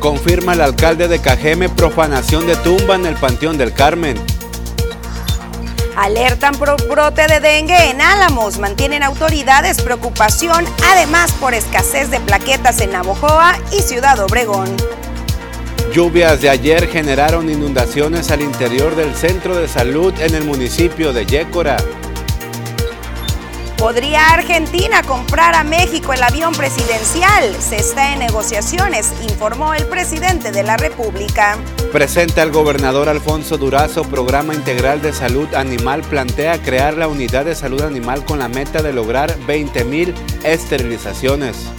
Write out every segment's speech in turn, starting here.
Confirma el alcalde de Cajeme profanación de tumba en el Panteón del Carmen. Alertan por brote de dengue en Álamos. Mantienen autoridades preocupación, además por escasez de plaquetas en Navojoa y Ciudad Obregón. Lluvias de ayer generaron inundaciones al interior del centro de salud en el municipio de Yécora. ¿Podría Argentina comprar a México el avión presidencial? Se está en negociaciones, informó el presidente de la República. Presenta el gobernador Alfonso Durazo programa integral de salud animal. Plantea crear la unidad de salud animal con la meta de lograr 20.000 esterilizaciones.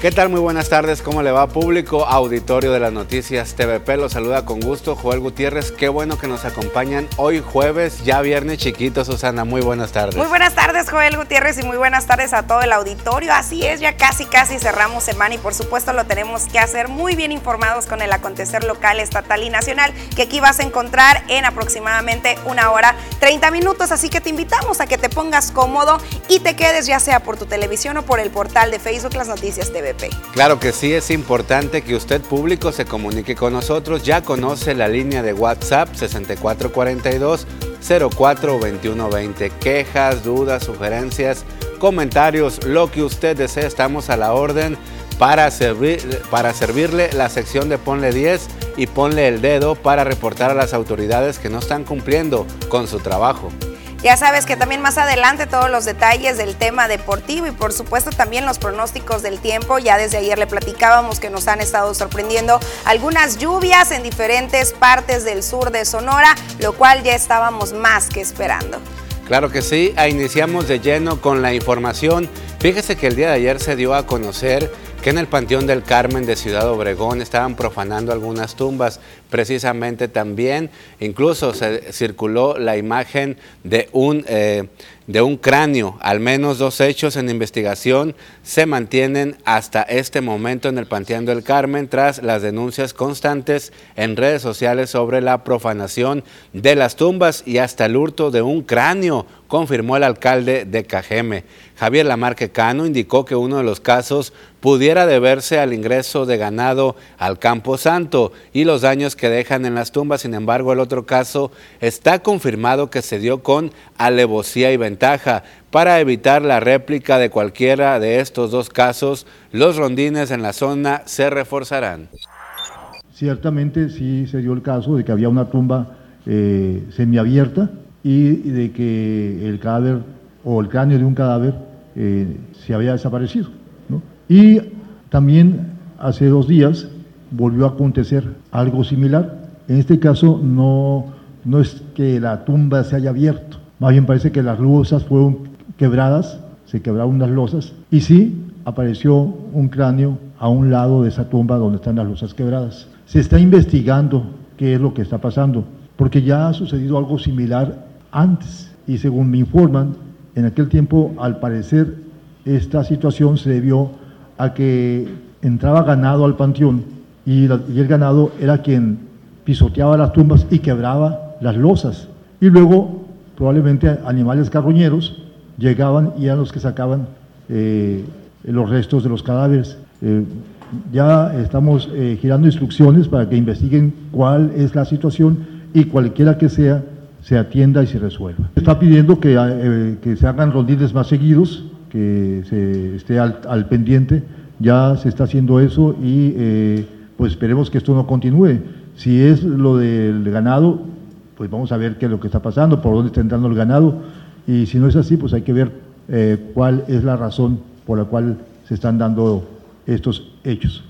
¿Qué tal? Muy buenas tardes. ¿Cómo le va público? Auditorio de las Noticias TVP. Los saluda con gusto Joel Gutiérrez. Qué bueno que nos acompañan hoy jueves, ya viernes chiquito. Susana, muy buenas tardes. Muy buenas tardes Joel Gutiérrez y muy buenas tardes a todo el auditorio. Así es, ya casi casi cerramos semana y por supuesto lo tenemos que hacer muy bien informados con el acontecer local, estatal y nacional que aquí vas a encontrar en aproximadamente una hora 30 minutos. Así que te invitamos a que te pongas cómodo y te quedes ya sea por tu televisión o por el portal de Facebook Las Noticias Claro que sí, es importante que usted público se comunique con nosotros. Ya conoce la línea de WhatsApp 6442 042120. Quejas, dudas, sugerencias, comentarios, lo que usted desee, estamos a la orden para, servir, para servirle la sección de Ponle 10 y ponle el dedo para reportar a las autoridades que no están cumpliendo con su trabajo. Ya sabes que también más adelante todos los detalles del tema deportivo y por supuesto también los pronósticos del tiempo. Ya desde ayer le platicábamos que nos han estado sorprendiendo algunas lluvias en diferentes partes del sur de Sonora, lo cual ya estábamos más que esperando. Claro que sí, iniciamos de lleno con la información. Fíjese que el día de ayer se dio a conocer en el Panteón del Carmen de Ciudad Obregón estaban profanando algunas tumbas. Precisamente también, incluso se circuló la imagen de un, eh, de un cráneo. Al menos dos hechos en investigación se mantienen hasta este momento en el Panteón del Carmen tras las denuncias constantes en redes sociales sobre la profanación de las tumbas y hasta el hurto de un cráneo confirmó el alcalde de Cajeme. Javier Lamarque Cano indicó que uno de los casos pudiera deberse al ingreso de ganado al Campo Santo y los daños que dejan en las tumbas. Sin embargo, el otro caso está confirmado que se dio con alevosía y ventaja. Para evitar la réplica de cualquiera de estos dos casos, los rondines en la zona se reforzarán. Ciertamente sí se dio el caso de que había una tumba eh, semiabierta y de que el cadáver o el cráneo de un cadáver eh, se había desaparecido. Y también hace dos días volvió a acontecer algo similar. En este caso no, no es que la tumba se haya abierto, más bien parece que las losas fueron quebradas, se quebraron unas losas y sí apareció un cráneo a un lado de esa tumba donde están las losas quebradas. Se está investigando qué es lo que está pasando, porque ya ha sucedido algo similar antes y según me informan, en aquel tiempo al parecer esta situación se debió a que entraba ganado al panteón y, el ganado era quien pisoteaba las tumbas y quebraba las losas. Y luego probablemente animales carroñeros llegaban y eran los que sacaban eh, los restos de los cadáveres. Eh, ya estamos eh, girando instrucciones para que investiguen cuál es la situación y cualquiera que sea se atienda y se resuelva. está pidiendo que, se hagan rondines más seguidos que se esté al, pendiente. Ya se está haciendo eso y pues esperemos que esto no continúe. Si es lo del ganado, pues vamos a ver qué es lo que está pasando, por dónde está entrando el ganado. Y si no es así, pues hay que ver eh, cuál es la razón por la cual se están dando estos hechos.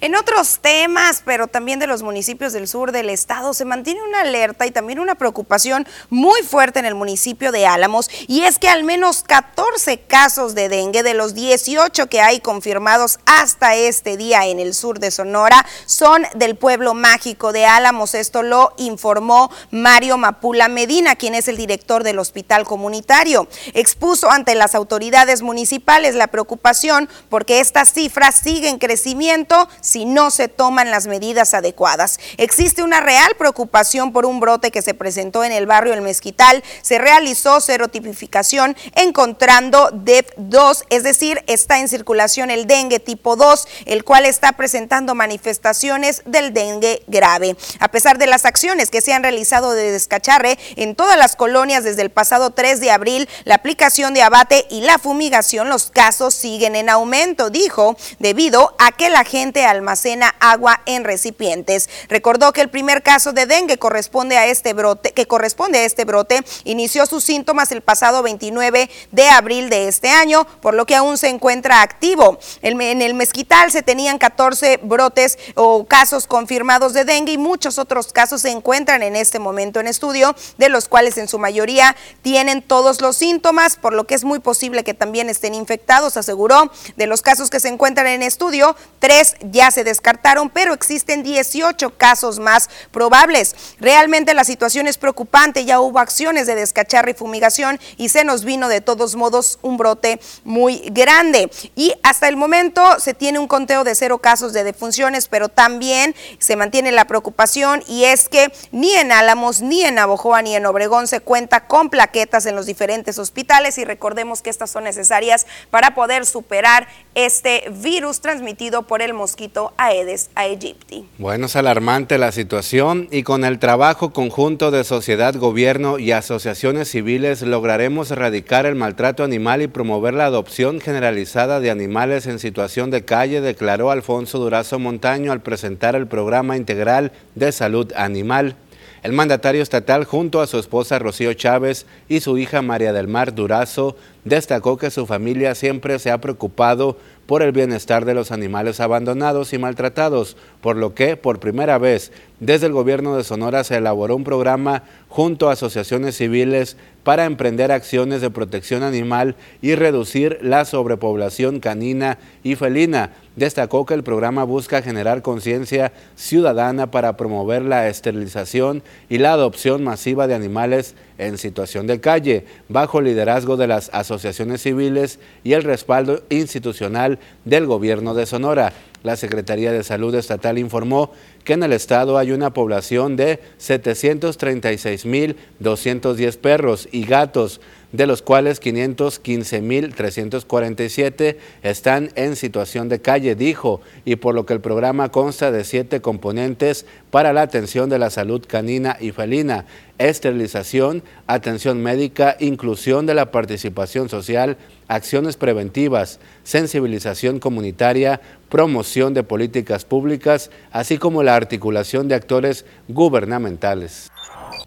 En otros temas, pero también de los municipios del sur del estado, se mantiene una alerta y también una preocupación muy fuerte en el municipio de Álamos, y es que al menos 14 casos de dengue de los 18 que hay confirmados hasta este día en el sur de Sonora son del pueblo mágico de Álamos. Esto lo informó Mario Mapula Medina, quien es el director del hospital comunitario. Expuso ante las autoridades municipales la preocupación porque estas cifras siguen en crecimiento si no se toman las medidas adecuadas. Existe una real preocupación por un brote que se presentó en el barrio El Mezquital. Se realizó serotipificación encontrando DEP2, es decir, está en circulación el dengue tipo 2, el cual está presentando manifestaciones del dengue grave. A pesar de las acciones que se han realizado de descacharre en todas las colonias desde el pasado 3 de abril, la aplicación de abate y la fumigación, los casos siguen en aumento, dijo, debido a que la gente almacena agua en recipientes. Recordó que el primer caso de dengue corresponde a este brote, que corresponde a este brote, inició sus síntomas el pasado 29 de abril de este año, por lo que aún se encuentra activo. En el mezquital se tenían 14 brotes o casos confirmados de dengue y muchos otros casos se encuentran en este momento en estudio, de los cuales en su mayoría tienen todos los síntomas, por lo que es muy posible que también estén infectados, aseguró. De los casos que se encuentran en estudio, tres ya se descartaron, pero existen 18 casos más probables. Realmente la situación es preocupante, ya hubo acciones de descacharre y fumigación y se nos vino de todos modos un brote muy grande. Y hasta el momento se tiene un conteo de cero casos de defunciones, pero también se mantiene la preocupación y es que ni en Álamos, ni en Abojoa, ni en Obregón se cuenta con plaquetas en los diferentes hospitales y recordemos que estas son necesarias para poder superar este virus transmitido por el mosquito Aedes aegypti. Bueno, es alarmante la situación y con el trabajo conjunto de sociedad, gobierno y asociaciones civiles lograremos erradicar el maltrato animal y promover la adopción generalizada de animales en situación de calle, declaró Alfonso Durazo Montaño al presentar el programa integral de salud animal. El mandatario estatal, junto a su esposa Rocío Chávez y su hija María del Mar Durazo, destacó que su familia siempre se ha preocupado por el bienestar de los animales abandonados y maltratados, por lo que, por primera vez, desde el gobierno de Sonora se elaboró un programa junto a asociaciones civiles para emprender acciones de protección animal y reducir la sobrepoblación canina y felina. Destacó que el programa busca generar conciencia ciudadana para promover la esterilización y la adopción masiva de animales en situación de calle, bajo liderazgo de las asociaciones civiles y el respaldo institucional del gobierno de Sonora. La Secretaría de Salud Estatal informó que en el estado hay una población de 736.210 perros y gatos, de los cuales 515.347 están en situación de calle, dijo, y por lo que el programa consta de siete componentes para la atención de la salud canina y felina, esterilización, atención médica, inclusión de la participación social, acciones preventivas, sensibilización comunitaria, promoción de políticas públicas, así como la articulación de actores gubernamentales.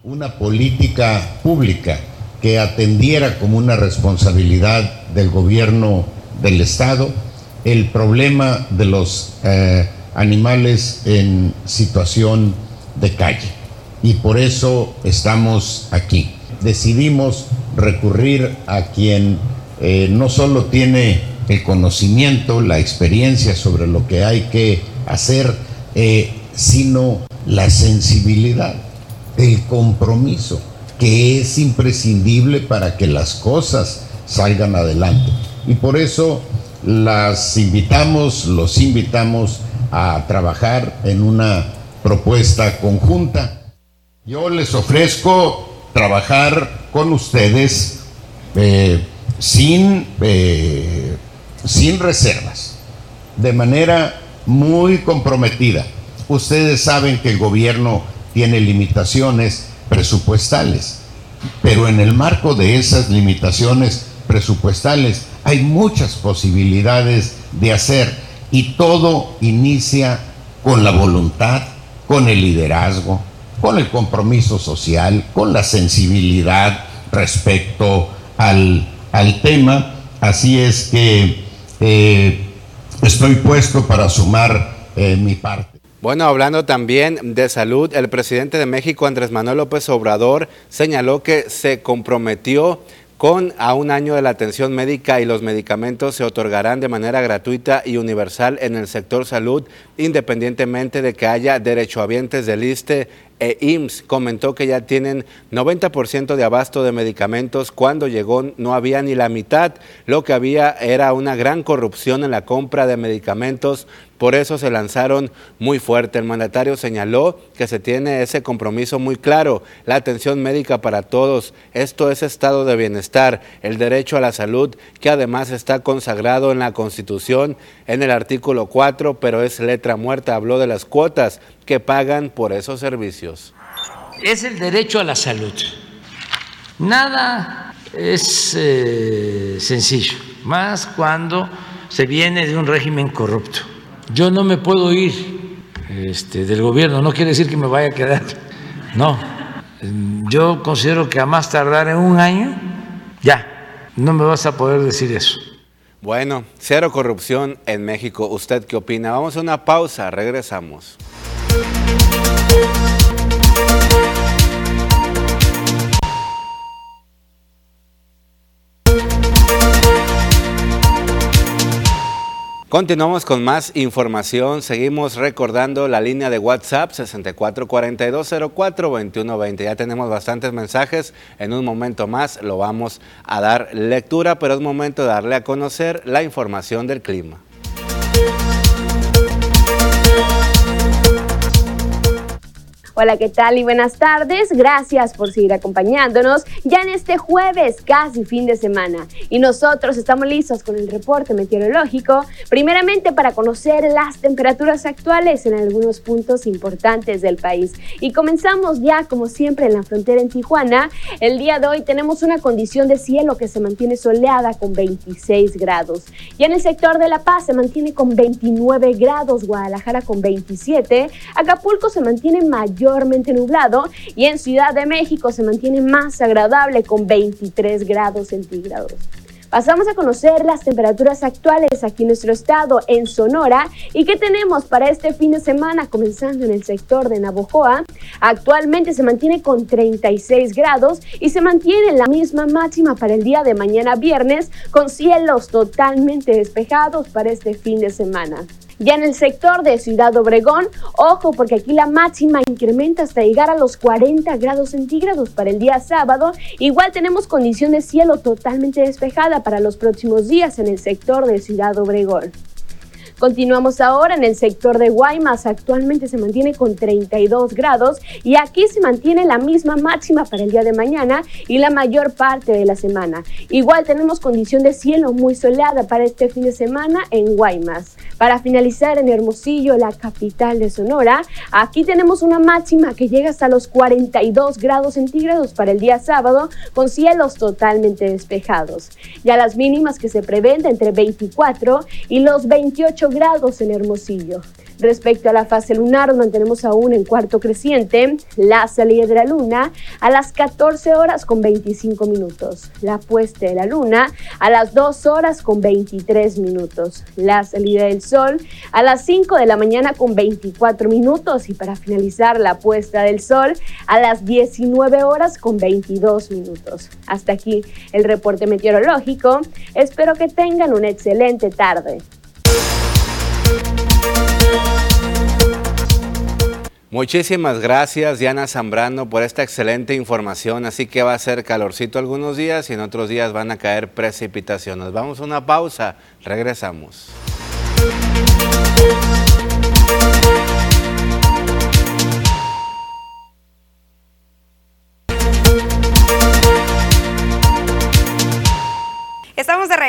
Una política pública que atendiera como una responsabilidad del gobierno del Estado el problema de los eh, animales en situación de calle. Y por eso estamos aquí. Decidimos recurrir a quien eh, no solo tiene el conocimiento, la experiencia sobre lo que hay que hacer, eh, sino la sensibilidad, el compromiso, que es imprescindible para que las cosas salgan adelante. Y por eso las invitamos, los invitamos a trabajar en una propuesta conjunta. Yo les ofrezco trabajar con ustedes eh, sin eh, sin reservas, de manera muy comprometida. Ustedes saben que el gobierno tiene limitaciones presupuestales, pero en el marco de esas limitaciones presupuestales hay muchas posibilidades de hacer y todo inicia con la voluntad, con el liderazgo, con el compromiso social, con la sensibilidad respecto al, al tema. Así es que eh, estoy puesto para sumar eh, mi parte. Bueno, hablando también de salud, el presidente de México, Andrés Manuel López Obrador, señaló que se comprometió con a un año de la atención médica y los medicamentos se otorgarán de manera gratuita y universal en el sector salud, independientemente de que haya derechohabientes del ISTE e IMSS comentó que ya tienen 90% de abasto de medicamentos. Cuando llegó no había ni la mitad. Lo que había era una gran corrupción en la compra de medicamentos por eso se lanzaron muy fuerte. El mandatario señaló que se tiene ese compromiso muy claro, la atención médica para todos. Esto es estado de bienestar, el derecho a la salud, que además está consagrado en la Constitución en el artículo 4, pero es letra muerta. Habló de las cuotas que pagan por esos servicios. Es el derecho a la salud. Nada es eh, sencillo, más cuando se viene de un régimen corrupto yo no me puedo ir este, del gobierno, no quiere decir que me vaya a quedar, no. Yo considero que a más tardar en un año, ya, no me vas a poder decir eso. Bueno, cero corrupción en México. ¿Usted qué opina? Vamos a una pausa, regresamos. Continuamos con más información. Seguimos recordando la línea de WhatsApp 6442042120. Ya tenemos bastantes mensajes. En un momento más lo vamos a dar lectura, pero es momento de darle a conocer la información del clima. Hola, ¿qué tal y buenas tardes? Gracias por seguir acompañándonos ya en este jueves, casi fin de semana. Y nosotros estamos listos con el reporte meteorológico, primeramente para conocer las temperaturas actuales en algunos puntos importantes del país. Y comenzamos ya, como siempre, en la frontera en Tijuana. El día de hoy tenemos una condición de cielo que se mantiene soleada con 26 grados. Y en el sector de La Paz se mantiene con 29 grados, Guadalajara con 27, Acapulco se mantiene mayor mayormente nublado y en Ciudad de México se mantiene más agradable con 23 grados centígrados. Pasamos a conocer las temperaturas actuales aquí en nuestro estado, en Sonora, y qué tenemos para este fin de semana, comenzando en el sector de Navojoa. Actualmente se mantiene con 36 grados y se mantiene la misma máxima para el día de mañana viernes, con cielos totalmente despejados para este fin de semana. Ya en el sector de Ciudad Obregón, ojo porque aquí la máxima incrementa hasta llegar a los 40 grados centígrados para el día sábado. Igual tenemos condición de cielo totalmente despejada para los próximos días en el sector de Ciudad Obregón. Continuamos ahora en el sector de Guaymas. Actualmente se mantiene con 32 grados y aquí se mantiene la misma máxima para el día de mañana y la mayor parte de la semana. Igual tenemos condición de cielo muy soleada para este fin de semana en Guaymas. Para finalizar en Hermosillo, la capital de Sonora, aquí tenemos una máxima que llega hasta los 42 grados centígrados para el día sábado con cielos totalmente despejados. Ya las mínimas que se prevén entre 24 y los 28 grados en Hermosillo. Respecto a la fase lunar, mantenemos aún en cuarto creciente la salida de la luna a las 14 horas con 25 minutos, la puesta de la luna a las 2 horas con 23 minutos, la salida del sol a las 5 de la mañana con 24 minutos y para finalizar la puesta del sol a las 19 horas con 22 minutos. Hasta aquí el reporte meteorológico. Espero que tengan una excelente tarde. Muchísimas gracias Diana Zambrano por esta excelente información. Así que va a ser calorcito algunos días y en otros días van a caer precipitaciones. Vamos a una pausa, regresamos.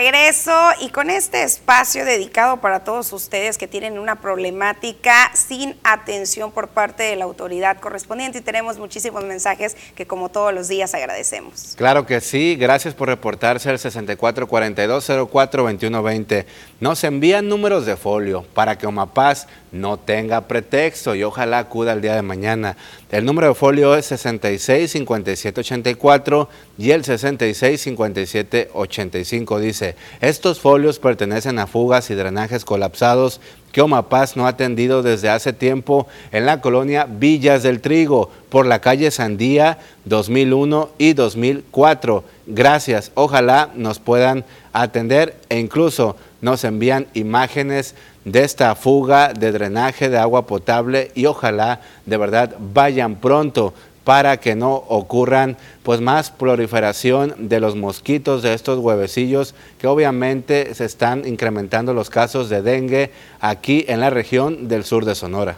Regreso y con este espacio dedicado para todos ustedes que tienen una problemática sin atención por parte de la autoridad correspondiente y tenemos muchísimos mensajes que como todos los días agradecemos. Claro que sí, gracias por reportarse al 6442042120. Nos envían números de folio para que Omapaz no tenga pretexto y ojalá acuda el día de mañana. El número de folio es 665784 y el 665785 dice, estos folios pertenecen a fugas y drenajes colapsados que Omapaz no ha atendido desde hace tiempo en la colonia Villas del Trigo, por la calle Sandía 2001 y 2004. Gracias, ojalá nos puedan atender e incluso nos envían imágenes de esta fuga de drenaje de agua potable y ojalá de verdad vayan pronto para que no ocurran pues más proliferación de los mosquitos de estos huevecillos que obviamente se están incrementando los casos de dengue aquí en la región del sur de Sonora.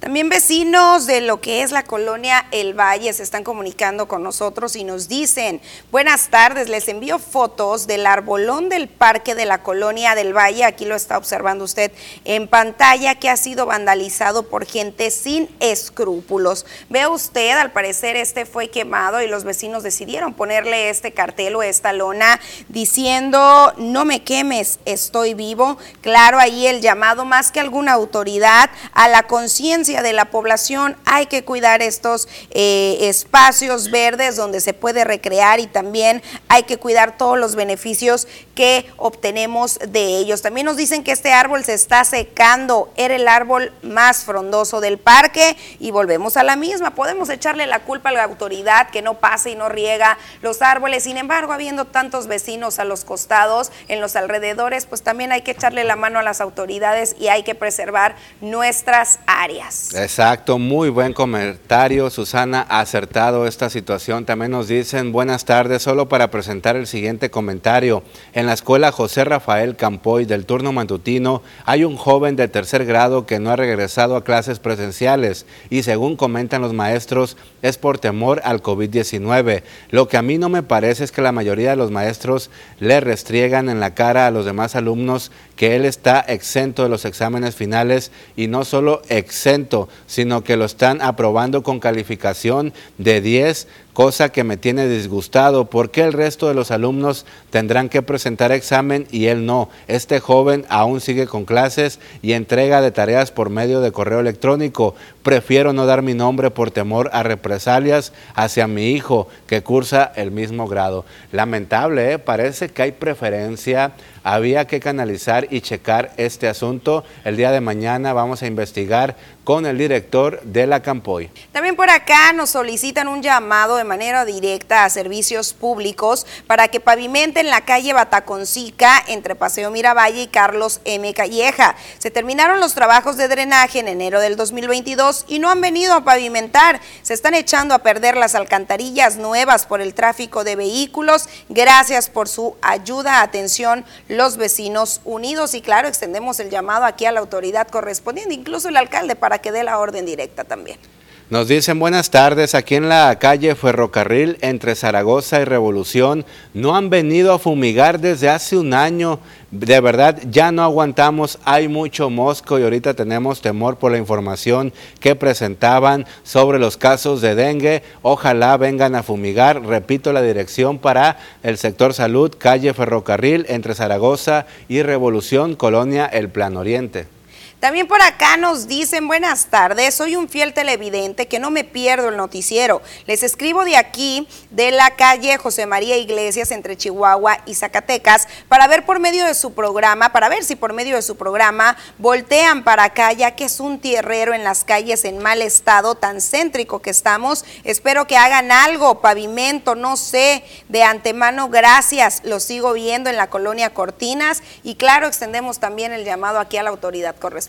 También vecinos de lo que es la colonia El Valle se están comunicando con nosotros y nos dicen, buenas tardes, les envío fotos del arbolón del parque de la colonia del Valle, aquí lo está observando usted en pantalla, que ha sido vandalizado por gente sin escrúpulos. Ve usted, al parecer este fue quemado y los vecinos decidieron ponerle este cartel o esta lona diciendo, no me quemes, estoy vivo. Claro, ahí el llamado más que alguna autoridad a la conciencia de la población, hay que cuidar estos eh, espacios verdes donde se puede recrear y también hay que cuidar todos los beneficios que obtenemos de ellos. También nos dicen que este árbol se está secando, era el árbol más frondoso del parque y volvemos a la misma. Podemos echarle la culpa a la autoridad que no pase y no riega los árboles, sin embargo, habiendo tantos vecinos a los costados, en los alrededores, pues también hay que echarle la mano a las autoridades y hay que preservar nuestras áreas. Exacto, muy buen comentario, Susana, acertado esta situación. También nos dicen buenas tardes, solo para presentar el siguiente comentario. En la escuela José Rafael Campoy del turno matutino hay un joven de tercer grado que no ha regresado a clases presenciales y según comentan los maestros es por temor al COVID-19. Lo que a mí no me parece es que la mayoría de los maestros le restriegan en la cara a los demás alumnos que él está exento de los exámenes finales y no solo exento, sino que lo están aprobando con calificación de 10 cosa que me tiene disgustado. porque el resto de los alumnos tendrán que presentar examen y él no? Este joven aún sigue con clases y entrega de tareas por medio de correo electrónico. Prefiero no dar mi nombre por temor a represalias hacia mi hijo que cursa el mismo grado. Lamentable, ¿eh? parece que hay preferencia. Había que canalizar y checar este asunto. El día de mañana vamos a investigar con el director de la Campoy. También por acá nos solicitan un llamado de manera directa a servicios públicos para que pavimenten la calle Bataconcica entre Paseo Miravalle y Carlos M. Calleja. Se terminaron los trabajos de drenaje en enero del 2022 y no han venido a pavimentar. Se están echando a perder las alcantarillas nuevas por el tráfico de vehículos. Gracias por su ayuda, atención, los vecinos unidos. Y claro, extendemos el llamado aquí a la autoridad correspondiente, incluso el alcalde, para que dé la orden directa también. Nos dicen buenas tardes, aquí en la calle Ferrocarril entre Zaragoza y Revolución no han venido a fumigar desde hace un año, de verdad ya no aguantamos, hay mucho mosco y ahorita tenemos temor por la información que presentaban sobre los casos de dengue, ojalá vengan a fumigar, repito la dirección para el sector salud, calle Ferrocarril entre Zaragoza y Revolución, Colonia El Plan Oriente. También por acá nos dicen buenas tardes, soy un fiel televidente que no me pierdo el noticiero. Les escribo de aquí, de la calle José María Iglesias entre Chihuahua y Zacatecas, para ver por medio de su programa, para ver si por medio de su programa voltean para acá, ya que es un tierrero en las calles en mal estado, tan céntrico que estamos. Espero que hagan algo, pavimento, no sé, de antemano, gracias. Lo sigo viendo en la colonia Cortinas y claro, extendemos también el llamado aquí a la autoridad correspondiente.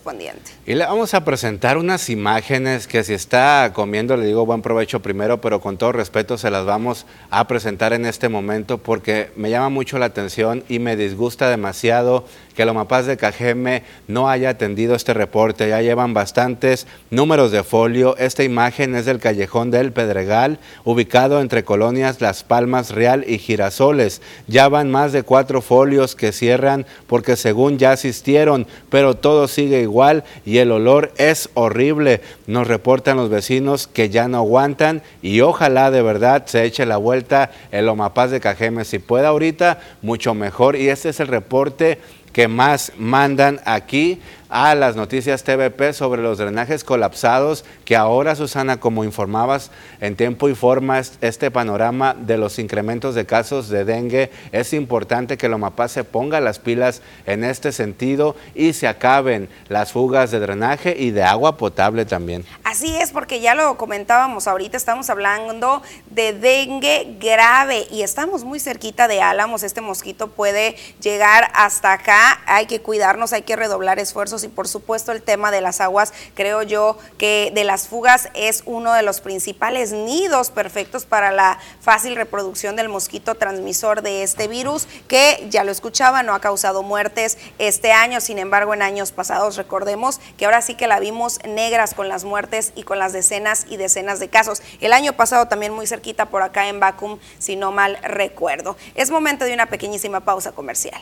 Y le vamos a presentar unas imágenes que si está comiendo, le digo buen provecho primero, pero con todo respeto se las vamos a presentar en este momento porque me llama mucho la atención y me disgusta demasiado que Lomapaz de Cajeme no haya atendido este reporte. Ya llevan bastantes números de folio. Esta imagen es del callejón del Pedregal, ubicado entre colonias Las Palmas Real y Girasoles. Ya van más de cuatro folios que cierran porque según ya asistieron, pero todo sigue igual y el olor es horrible. Nos reportan los vecinos que ya no aguantan y ojalá de verdad se eche la vuelta el Lomapaz de Cajeme. Si puede ahorita, mucho mejor. Y este es el reporte que más mandan aquí a las noticias TVP sobre los drenajes colapsados, que ahora, Susana, como informabas en tiempo y forma, este panorama de los incrementos de casos de dengue, es importante que Lomapá se ponga las pilas en este sentido y se acaben las fugas de drenaje y de agua potable también. Así es, porque ya lo comentábamos ahorita, estamos hablando de dengue grave y estamos muy cerquita de Álamos, este mosquito puede llegar hasta acá, hay que cuidarnos, hay que redoblar esfuerzos y por supuesto el tema de las aguas, creo yo que de las fugas es uno de los principales nidos perfectos para la fácil reproducción del mosquito transmisor de este virus que ya lo escuchaba, no ha causado muertes este año, sin embargo en años pasados recordemos que ahora sí que la vimos negras con las muertes y con las decenas y decenas de casos. El año pasado también muy cerquita por acá en Vacum, si no mal recuerdo. Es momento de una pequeñísima pausa comercial.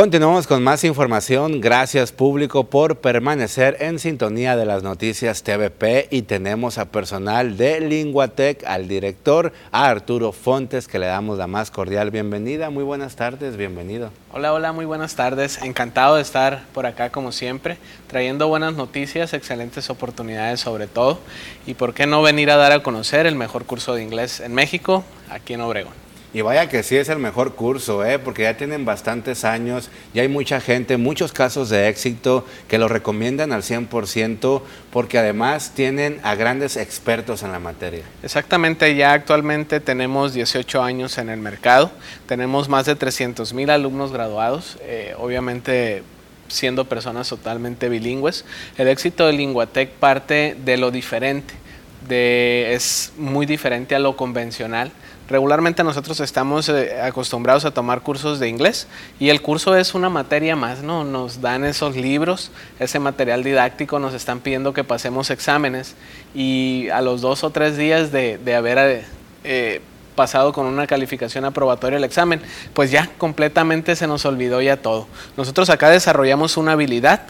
Continuamos con más información. Gracias público por permanecer en sintonía de las noticias TVP y tenemos a personal de Linguatec, al director, a Arturo Fontes, que le damos la más cordial bienvenida. Muy buenas tardes, bienvenido. Hola, hola, muy buenas tardes. Encantado de estar por acá como siempre, trayendo buenas noticias, excelentes oportunidades sobre todo. Y por qué no venir a dar a conocer el mejor curso de inglés en México, aquí en Obregón. Y vaya que sí es el mejor curso, ¿eh? porque ya tienen bastantes años, ya hay mucha gente, muchos casos de éxito que lo recomiendan al 100% porque además tienen a grandes expertos en la materia. Exactamente, ya actualmente tenemos 18 años en el mercado, tenemos más de 300 mil alumnos graduados, eh, obviamente siendo personas totalmente bilingües. El éxito de Linguatec parte de lo diferente, de, es muy diferente a lo convencional Regularmente nosotros estamos eh, acostumbrados a tomar cursos de inglés y el curso es una materia más, ¿no? Nos dan esos libros, ese material didáctico, nos están pidiendo que pasemos exámenes y a los dos o tres días de, haber eh, eh, pasado con una calificación aprobatoria el examen, pues ya completamente se nos olvidó ya todo. Nosotros acá desarrollamos una habilidad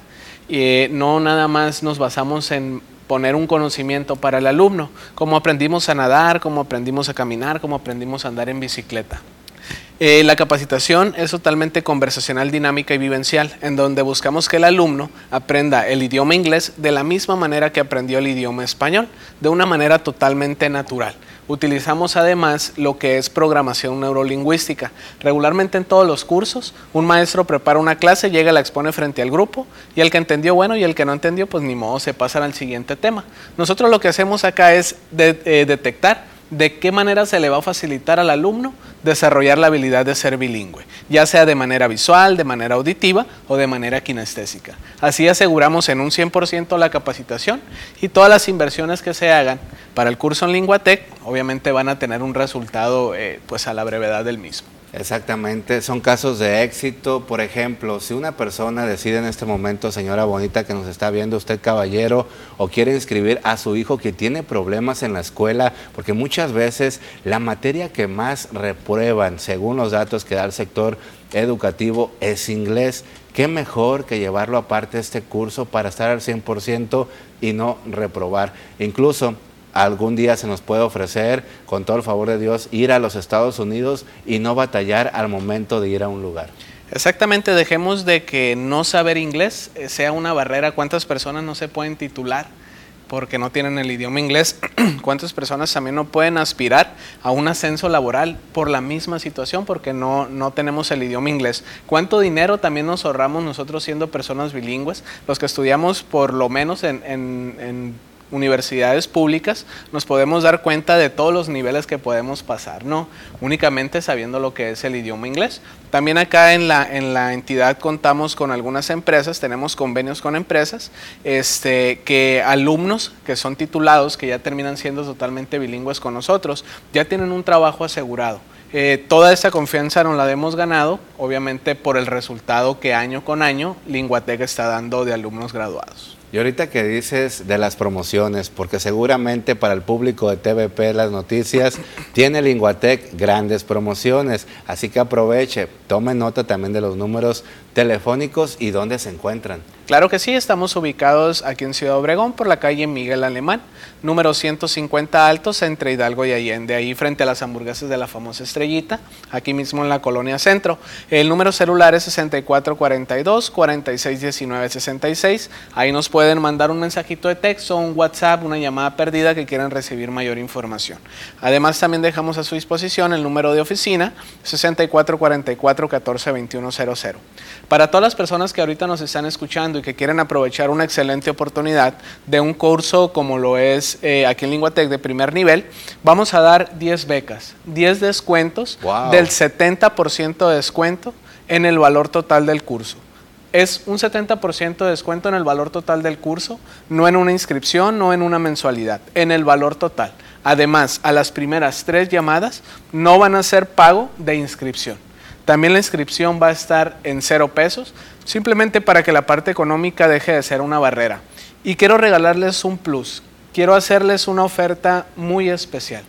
y no nada más nos basamos en poner un conocimiento para el alumno, como aprendimos a nadar, como aprendimos a caminar, como aprendimos a andar en bicicleta. Eh, la capacitación es totalmente conversacional, dinámica y vivencial, en donde buscamos que el alumno aprenda el idioma inglés de la misma manera que aprendió el idioma español, de una manera totalmente natural. Utilizamos además lo que es programación neurolingüística. Regularmente en todos los cursos, un maestro prepara una clase, llega, la expone frente al grupo y el que entendió, bueno, y el que no entendió, pues ni modo, se pasa al siguiente tema. Nosotros lo que hacemos acá es eh, detectar de qué manera se le va a facilitar al alumno desarrollar la habilidad de ser bilingüe, ya sea de manera visual, de manera auditiva o de manera kinestésica. Así aseguramos en un 100% la capacitación y todas las inversiones que se hagan para el curso en Linguatec obviamente van a tener un resultado eh, pues a la brevedad del mismo. Exactamente, son casos de éxito. Por ejemplo, si una persona decide en este momento, señora bonita que nos está viendo, usted caballero, o quiere inscribir a su hijo que tiene problemas en la escuela, porque muchas veces la materia que más reprueban, según los datos que da el sector educativo, es inglés. ¿Qué mejor que llevarlo aparte de este curso para estar al 100% y no reprobar? Incluso algún día se nos puede ofrecer, con todo el favor de Dios, ir a los Estados Unidos y no batallar al momento de ir a un lugar. Exactamente, dejemos de que no saber inglés eh, sea una barrera. ¿Cuántas personas no se pueden titular porque no tienen el idioma inglés? ¿Cuántas personas también no pueden aspirar a un ascenso laboral por la misma situación porque no, no tenemos el idioma inglés? ¿Cuánto dinero también nos ahorramos nosotros siendo personas bilingües? Los que estudiamos por lo menos en, en universidades públicas, nos podemos dar cuenta de todos los niveles que podemos pasar, no únicamente sabiendo lo que es el idioma inglés. También acá en la, en la entidad contamos con algunas empresas, tenemos convenios con empresas, este, que alumnos que son titulados, que ya terminan siendo totalmente bilingües con nosotros, ya tienen un trabajo asegurado. Eh, toda esa confianza nos la hemos ganado, obviamente por el resultado que año con año Linguatec está dando de alumnos graduados. Y ahorita que dices de las promociones, porque seguramente para el público de TVP las noticias tiene Linguatec grandes promociones, así que aproveche, tome nota también de los números telefónicos y dónde se encuentran. Claro que sí, estamos ubicados aquí en Ciudad Obregón por la calle Miguel Alemán, número 150 Altos entre Hidalgo y Allende, ahí frente a las hamburguesas de la famosa Estrellita, aquí mismo en la colonia Centro. El número celular es 6442 461966. Ahí nos pueden mandar un mensajito de texto, un WhatsApp, una llamada perdida que quieran recibir mayor información. Además también dejamos a su disposición el número de oficina 6444 142100. Para todas las personas que ahorita nos están escuchando y que quieren aprovechar una excelente oportunidad de un curso como lo es eh, aquí en Linguatec de primer nivel, vamos a dar 10 becas, 10 descuentos del 70% de descuento en el valor total del curso. Es un 70% de descuento en el valor total del curso, no en una inscripción, no en una mensualidad, en el valor total. Además, a las primeras tres llamadas no van a ser pago de inscripción. También la inscripción va a estar en cero pesos, simplemente para que la parte económica deje de ser una barrera. Y quiero regalarles un plus, quiero hacerles una oferta muy especial.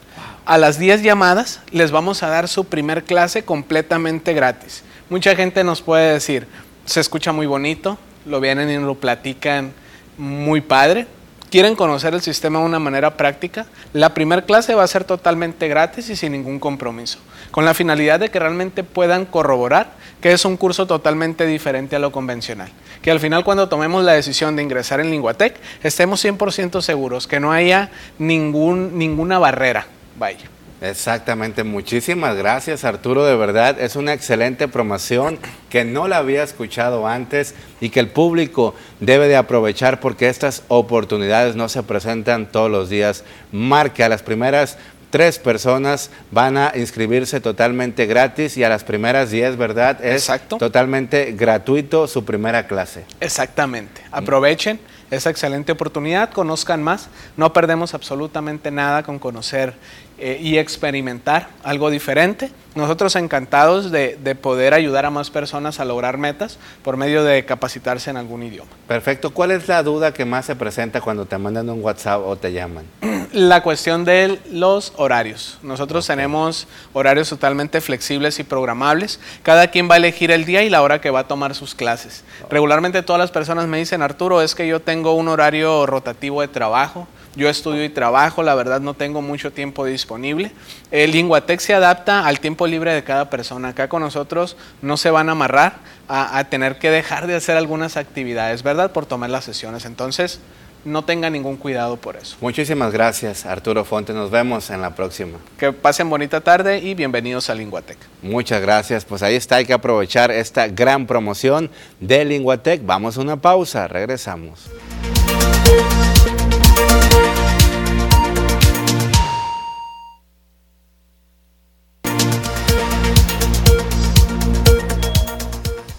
A las 10 llamadas les vamos a dar su primer clase completamente gratis. Mucha gente nos puede decir, se escucha muy bonito, lo vienen y lo platican muy padre, quieren conocer el sistema de una manera práctica, la primera clase va a ser totalmente gratis y sin ningún compromiso, con la finalidad de que realmente puedan corroborar que es un curso totalmente diferente a lo convencional. Que al final cuando tomemos la decisión de ingresar en Linguatec, estemos 100% seguros que no haya ningún, ninguna barrera. Vaya. Exactamente, muchísimas gracias Arturo, de verdad es una excelente promoción que no la había escuchado antes y que el público debe de aprovechar porque estas oportunidades no se presentan todos los días. Marque a las primeras tres personas van a inscribirse totalmente gratis y a las primeras diez, ¿verdad? Es Exacto. totalmente gratuito su primera clase. Exactamente, aprovechen esa excelente oportunidad, conozcan más, no perdemos absolutamente nada con conocer eh, y experimentar algo diferente. Nosotros encantados de, de, poder ayudar a más personas a lograr metas por medio de capacitarse en algún idioma. Perfecto. ¿Cuál es la duda que más se presenta cuando te mandan un WhatsApp o te llaman? La cuestión de los horarios. Nosotros okay. tenemos horarios totalmente flexibles y programables. Cada quien va a elegir el día y la hora que va a tomar sus clases. Regularmente todas las personas me dicen, Arturo, es que yo tengo un horario rotativo de trabajo yo estudio y trabajo, la verdad no tengo mucho tiempo disponible. El Linguatec se adapta al tiempo libre de cada persona. Acá con nosotros no se van a amarrar a, a tener que dejar de hacer algunas actividades, ¿verdad? Por tomar las sesiones. Entonces, no tenga ningún cuidado por eso. Muchísimas gracias, Arturo Fonte. Nos vemos en la próxima. Que pasen bonita tarde y bienvenidos a Linguatec. Muchas gracias. Pues ahí está, hay que aprovechar esta gran promoción de Linguatec. Vamos a una pausa, regresamos.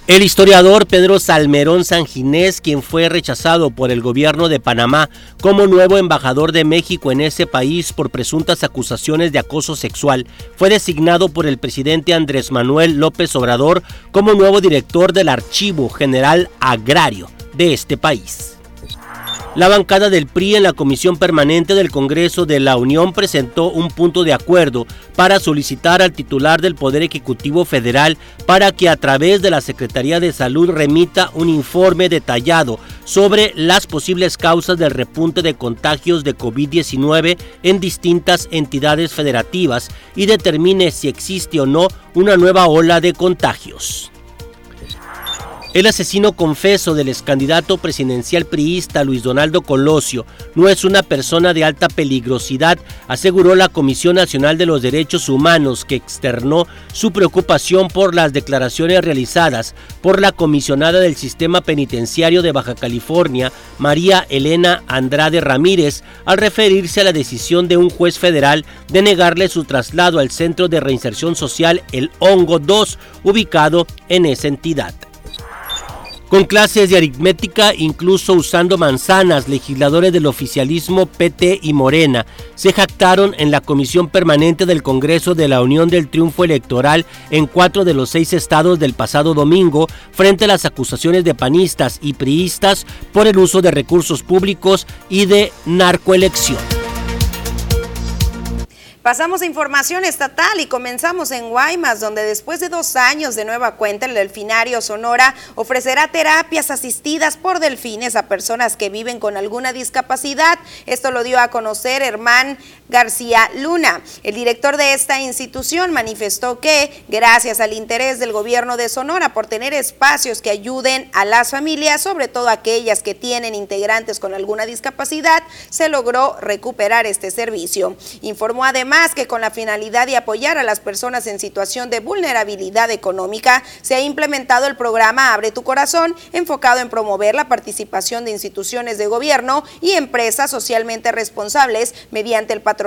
El historiador Pedro Salmerón Sanginés, quien fue rechazado por el gobierno de Panamá como nuevo embajador de México en ese país por presuntas acusaciones de acoso sexual, fue designado por el presidente Andrés Manuel López Obrador como nuevo director del Archivo General Agrario de este país. La bancada del PRI en la Comisión Permanente del Congreso de la Unión presentó un punto de acuerdo para solicitar al titular del Poder Ejecutivo Federal para que a través de la Secretaría de Salud remita un informe detallado sobre las posibles causas del repunte de contagios de COVID-19 en distintas entidades federativas y determine si existe o no una nueva ola de contagios. El asesino confeso del excandidato presidencial priista Luis Donaldo Colosio no es una persona de alta peligrosidad, aseguró la Comisión Nacional de los Derechos Humanos, que externó su preocupación por las declaraciones realizadas por la comisionada del Sistema Penitenciario de Baja California, María Elena Andrade Ramírez, al referirse a la decisión de un juez federal de negarle su traslado al Centro de Reinserción Social El Hongo 2, ubicado en esa entidad. Con clases de aritmética, incluso usando manzanas, legisladores del oficialismo PT y Morena se jactaron en la Comisión Permanente del Congreso de la Unión del Triunfo Electoral en cuatro de los seis estados del pasado domingo frente a las acusaciones de panistas y priistas por el uso de recursos públicos y de narcoelección. Pasamos a información estatal y comenzamos en Guaymas, donde después de dos años de nueva cuenta, el Delfinario Sonora ofrecerá terapias asistidas por delfines a personas que viven con alguna discapacidad. Esto lo dio a conocer Hermán García Luna. El director de esta institución manifestó que, gracias al interés del gobierno de Sonora por tener espacios que ayuden a las familias, sobre todo aquellas que tienen integrantes con alguna discapacidad, se logró recuperar este servicio. Informó además más que con la finalidad de apoyar a las personas en situación de vulnerabilidad económica, se ha implementado el programa Abre tu Corazón, enfocado en promover la participación de instituciones de gobierno y empresas socialmente responsables mediante el patrocinio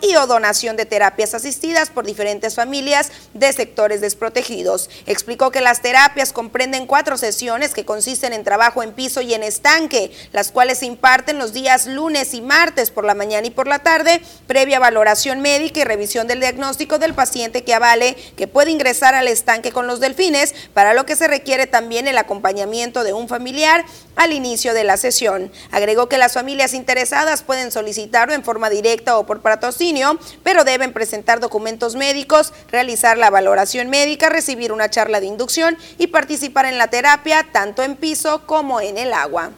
y o donación de terapias asistidas por diferentes familias de sectores desprotegidos. Explicó que las terapias comprenden cuatro sesiones que consisten en trabajo en piso y en estanque, las cuales se imparten los días lunes y martes por la mañana y por la tarde, previa valoración médica y revisión del diagnóstico del paciente que avale que puede ingresar al estanque con los delfines, para lo que se requiere también el acompañamiento de un familiar al inicio de la sesión. Agregó que las familias interesadas pueden solicitarlo en forma directa o por patrocinio, pero deben presentar documentos médicos, realizar la valoración médica, recibir una charla de inducción y participar en la terapia tanto en piso como en el agua.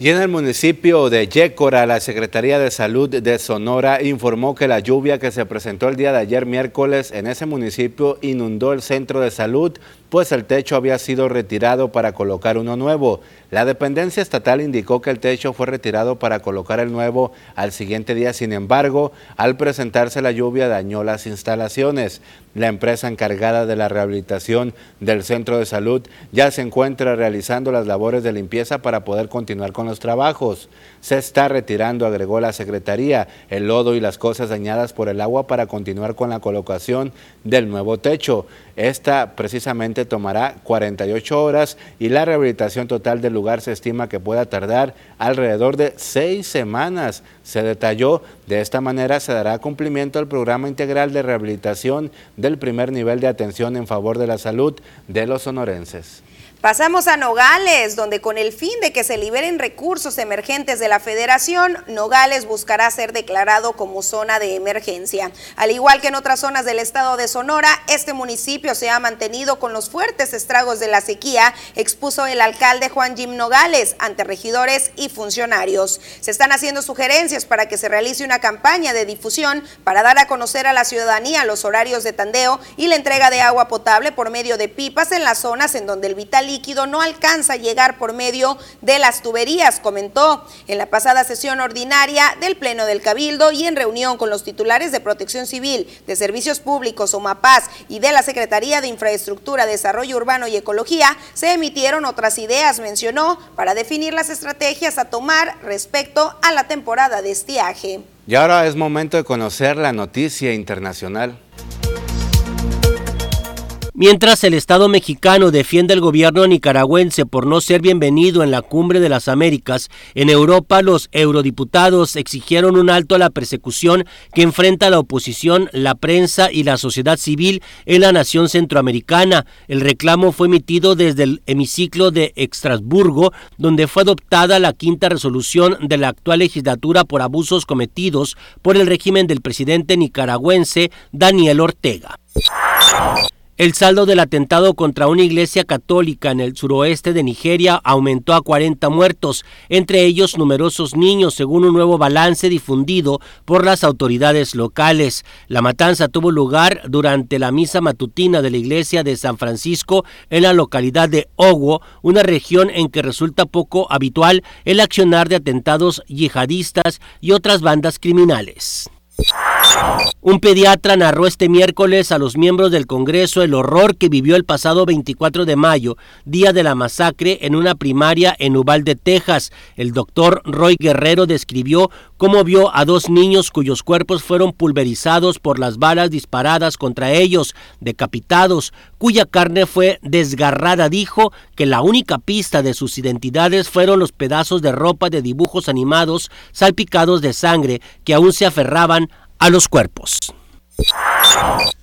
Y en el municipio de Yécora, la Secretaría de Salud de Sonora informó que la lluvia que se presentó el día de ayer miércoles en ese municipio inundó el centro de salud pues el techo había sido retirado para colocar uno nuevo. La dependencia estatal indicó que el techo fue retirado para colocar el nuevo al siguiente día, sin embargo, al presentarse la lluvia dañó las instalaciones. La empresa encargada de la rehabilitación del centro de salud ya se encuentra realizando las labores de limpieza para poder continuar con los trabajos. Se está retirando, agregó la Secretaría, el lodo y las cosas dañadas por el agua para continuar con la colocación del nuevo techo. Esta precisamente tomará 48 horas y la rehabilitación total del lugar se estima que pueda tardar alrededor de seis semanas. Se detalló, de esta manera se dará cumplimiento al programa integral de rehabilitación del primer nivel de atención en favor de la salud de los sonorenses. Pasamos a Nogales, donde con el fin de que se liberen recursos emergentes de la federación, Nogales buscará ser declarado como zona de emergencia. Al igual que en otras zonas del estado de Sonora, este municipio se ha mantenido con los fuertes estragos de la sequía, expuso el alcalde Juan Jim Nogales ante regidores y funcionarios. Se están haciendo sugerencias para que se realice una campaña de difusión para dar a conocer a la ciudadanía los horarios de tandeo y la entrega de agua potable por medio de pipas en las zonas en donde el vital líquido no alcanza a llegar por medio de las tuberías, comentó en la pasada sesión ordinaria del Pleno del Cabildo y en reunión con los titulares de Protección Civil, de Servicios Públicos, OMAPAZ y de la Secretaría de Infraestructura, Desarrollo Urbano y Ecología, se emitieron otras ideas, mencionó, para definir las estrategias a tomar respecto a la temporada de estiaje. Y ahora es momento de conocer la noticia internacional. Mientras el Estado mexicano defiende al gobierno nicaragüense por no ser bienvenido en la cumbre de las Américas, en Europa los eurodiputados exigieron un alto a la persecución que enfrenta la oposición, la prensa y la sociedad civil en la nación centroamericana. El reclamo fue emitido desde el hemiciclo de Estrasburgo, donde fue adoptada la quinta resolución de la actual legislatura por abusos cometidos por el régimen del presidente nicaragüense Daniel Ortega. El saldo del atentado contra una iglesia católica en el suroeste de Nigeria aumentó a 40 muertos, entre ellos numerosos niños, según un nuevo balance difundido por las autoridades locales. La matanza tuvo lugar durante la misa matutina de la iglesia de San Francisco en la localidad de Owo, una región en que resulta poco habitual el accionar de atentados yihadistas y otras bandas criminales. Un pediatra narró este miércoles a los miembros del Congreso el horror que vivió el pasado 24 de mayo, día de la masacre en una primaria en Uvalde, Texas. El doctor Roy Guerrero describió cómo vio a dos niños cuyos cuerpos fueron pulverizados por las balas disparadas contra ellos, decapitados, cuya carne fue desgarrada. Dijo que la única pista de sus identidades fueron los pedazos de ropa de dibujos animados salpicados de sangre que aún se aferraban a los cuerpos.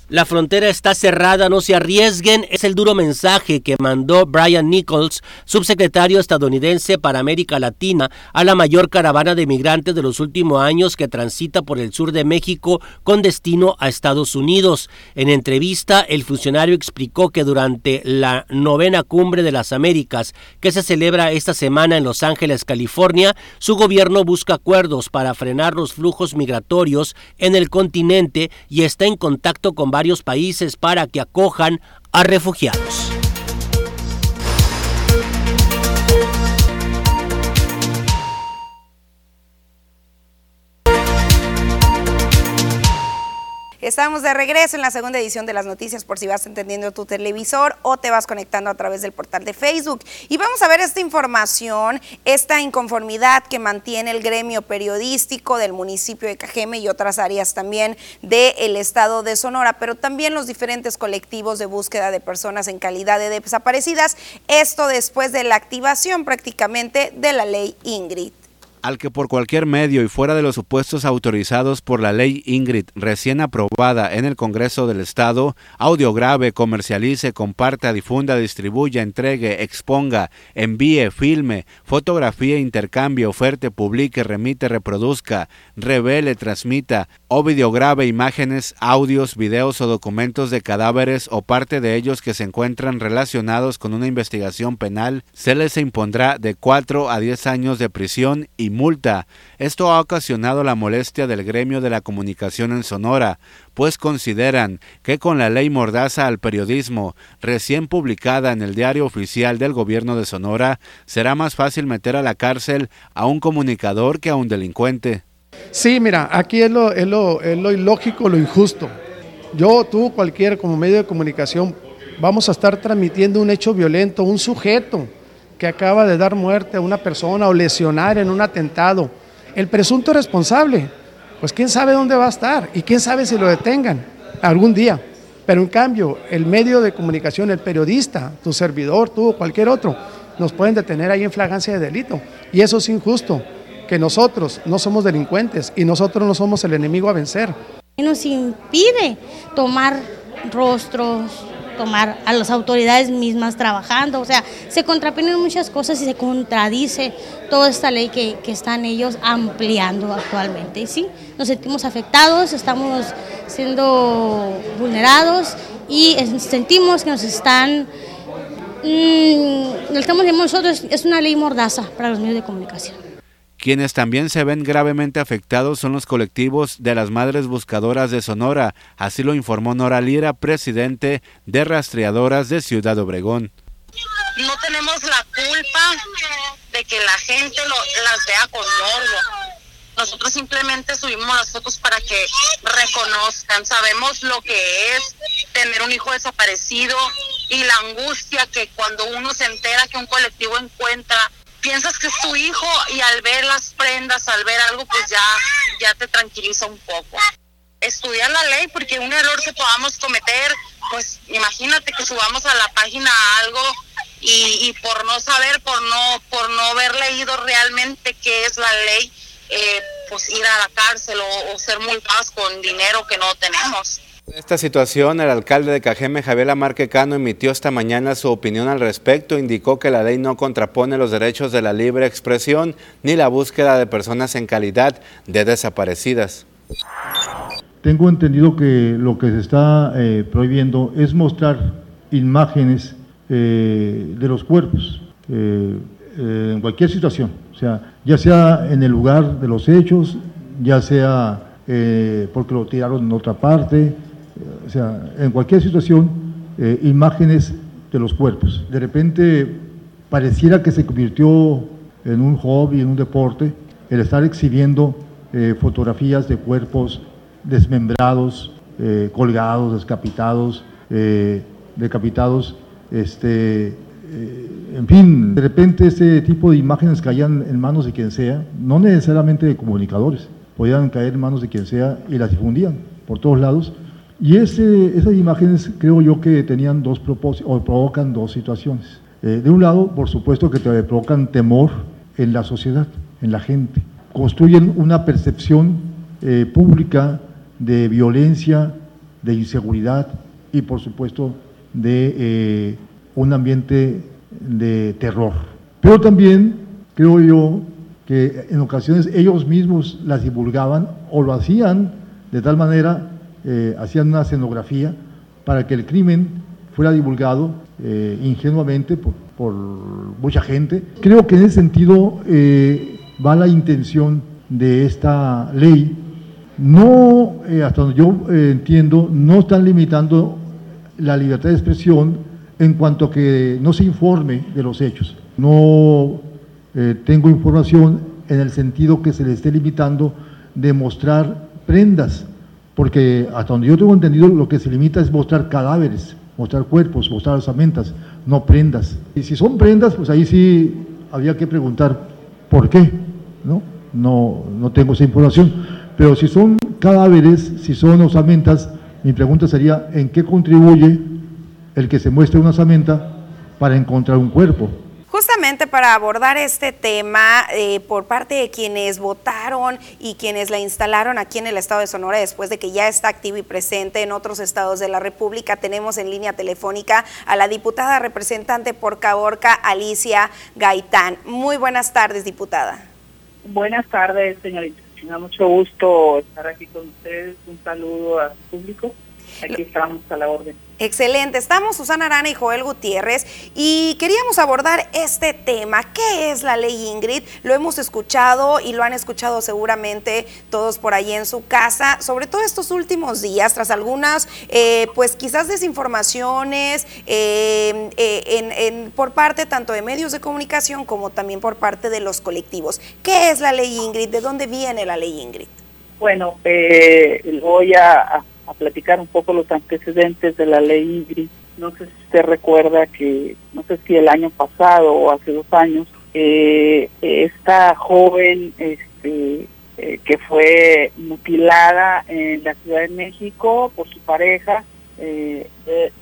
La frontera está cerrada, no se arriesguen. Es el duro mensaje que mandó Brian Nichols, subsecretario estadounidense para América Latina, a la mayor caravana de migrantes de los últimos años que transita por el sur de México con destino a Estados Unidos. En entrevista, el funcionario explicó que durante la novena cumbre de las Américas, que se celebra esta semana en Los Ángeles, California, su gobierno busca acuerdos para frenar los flujos migratorios en el continente y está en contacto con varios países para que acojan a refugiados. Estamos de regreso en la segunda edición de las noticias por si vas entendiendo tu televisor o te vas conectando a través del portal de Facebook. Y vamos a ver esta información, esta inconformidad que mantiene el gremio periodístico del municipio de Cajeme y otras áreas también del estado de Sonora, pero también los diferentes colectivos de búsqueda de personas en calidad de desaparecidas. Esto después de la activación prácticamente de la ley Ingrid al que por cualquier medio y fuera de los supuestos autorizados por la ley Ingrid recién aprobada en el Congreso del Estado, audio grave, comercialice, comparta, difunda, distribuya, entregue, exponga, envíe, filme, fotografía, intercambie, oferte, publique, remite, reproduzca, revele, transmita o videograve imágenes, audios, videos o documentos de cadáveres o parte de ellos que se encuentran relacionados con una investigación penal, se les impondrá de 4 a 10 años de prisión y multa. Esto ha ocasionado la molestia del gremio de la comunicación en Sonora, pues consideran que con la ley Mordaza al periodismo, recién publicada en el diario oficial del gobierno de Sonora, será más fácil meter a la cárcel a un comunicador que a un delincuente. Sí, mira, aquí es lo, es lo, es lo ilógico, lo injusto. Yo, tú, cualquier como medio de comunicación, vamos a estar transmitiendo un hecho violento, un sujeto que acaba de dar muerte a una persona o lesionar en un atentado, el presunto responsable, pues quién sabe dónde va a estar y quién sabe si lo detengan algún día. Pero en cambio, el medio de comunicación, el periodista, tu servidor, tú o cualquier otro, nos pueden detener ahí en flagancia de delito. Y eso es injusto, que nosotros no somos delincuentes y nosotros no somos el enemigo a vencer. Nos impide tomar rostros, tomar a las autoridades mismas trabajando, o sea, se contraponen muchas cosas y se contradice toda esta ley que, que están ellos ampliando actualmente. Y sí, nos sentimos afectados, estamos siendo vulnerados y sentimos que nos están, mmm, lo estamos nosotros es una ley mordaza para los medios de comunicación. Quienes también se ven gravemente afectados son los colectivos de las Madres Buscadoras de Sonora, así lo informó Nora Lira, presidente de Rastreadoras de Ciudad Obregón. No tenemos la culpa de que la gente las vea con morbo. Nosotros simplemente subimos las fotos para que reconozcan. Sabemos lo que es tener un hijo desaparecido y la angustia que cuando uno se entera que un colectivo encuentra piensas que es tu hijo y al ver las prendas, al ver algo, pues ya, ya te tranquiliza un poco. Estudiar la ley, porque un error que podamos cometer, pues imagínate que subamos a la página algo y, por no saber, por no, por no haber leído realmente qué es la ley, eh, pues ir a la cárcel o, o ser multados con dinero que no tenemos. Esta situación, el alcalde de Cajeme, Javier Lamarque Cano, emitió esta mañana su opinión al respecto. Indicó que la ley no contrapone los derechos de la libre expresión ni la búsqueda de personas en calidad de desaparecidas. Tengo entendido que lo que se está eh, prohibiendo es mostrar imágenes eh, de los cuerpos eh, en cualquier situación, o sea, ya sea en el lugar de los hechos, ya sea porque lo tiraron en otra parte, o sea, en cualquier situación, eh, imágenes de los cuerpos. De repente pareciera que se convirtió en un hobby, en un deporte, el estar exhibiendo eh, fotografías de cuerpos desmembrados, eh, colgados, descapitados, decapitados, este, en fin, de repente ese tipo de imágenes caían en manos de quien sea, no necesariamente de comunicadores, podían caer en manos de quien sea y las difundían por todos lados y ese, esas imágenes creo yo que tenían dos propósitos, o provocan dos situaciones. Eh, de un lado, por supuesto que te provocan temor en la sociedad, en la gente. Construyen una percepción eh, pública de violencia, de inseguridad y por supuesto de eh, un ambiente de terror. Pero también creo yo que en ocasiones ellos mismos las divulgaban o lo hacían de tal manera, eh, hacían una escenografía para que el crimen fuera divulgado eh, ingenuamente por, por, mucha gente. Creo que en ese sentido va la intención de esta ley no, eh, hasta donde yo eh, entiendo, no están limitando la libertad de expresión en cuanto que no se informe de los hechos. No eh, tengo información en el sentido que se le esté limitando de mostrar prendas, porque hasta donde yo tengo entendido lo que se limita es mostrar cadáveres, mostrar cuerpos, mostrar osamentas, no prendas. Y si son prendas, pues ahí sí había que preguntar por qué, ¿no? No, no tengo esa información. Pero si son cadáveres, si son osamentas, mi pregunta sería, ¿en qué contribuye el que se muestre una osamenta para encontrar un cuerpo? Justamente para abordar este tema eh, por parte de quienes votaron y quienes la instalaron aquí en el estado de Sonora después de que ya está activo y presente en otros estados de la República, tenemos en línea telefónica a la diputada representante por Caborca, Alicia Gaitán. Muy buenas tardes, diputada. Buenas tardes, señorita da mucho gusto estar aquí con ustedes. Un saludo a su público. Aquí estamos a la orden. Excelente, estamos Susana Arana y Joel Gutiérrez y queríamos abordar este tema. ¿Qué es la ley Ingrid? Lo hemos escuchado y lo han escuchado seguramente todos por ahí en su casa, sobre todo estos últimos días, tras algunas, eh, pues quizás desinformaciones eh, eh, en, por parte tanto de medios de comunicación como también por parte de los colectivos. ¿Qué es la ley Ingrid? ¿De dónde viene la ley Ingrid? Bueno, voy a a platicar un poco los antecedentes de la ley Ingrid. No sé si usted recuerda que, no sé si el año pasado o hace dos años, eh, esta joven este, eh, que fue mutilada en la Ciudad de México por su pareja, eh,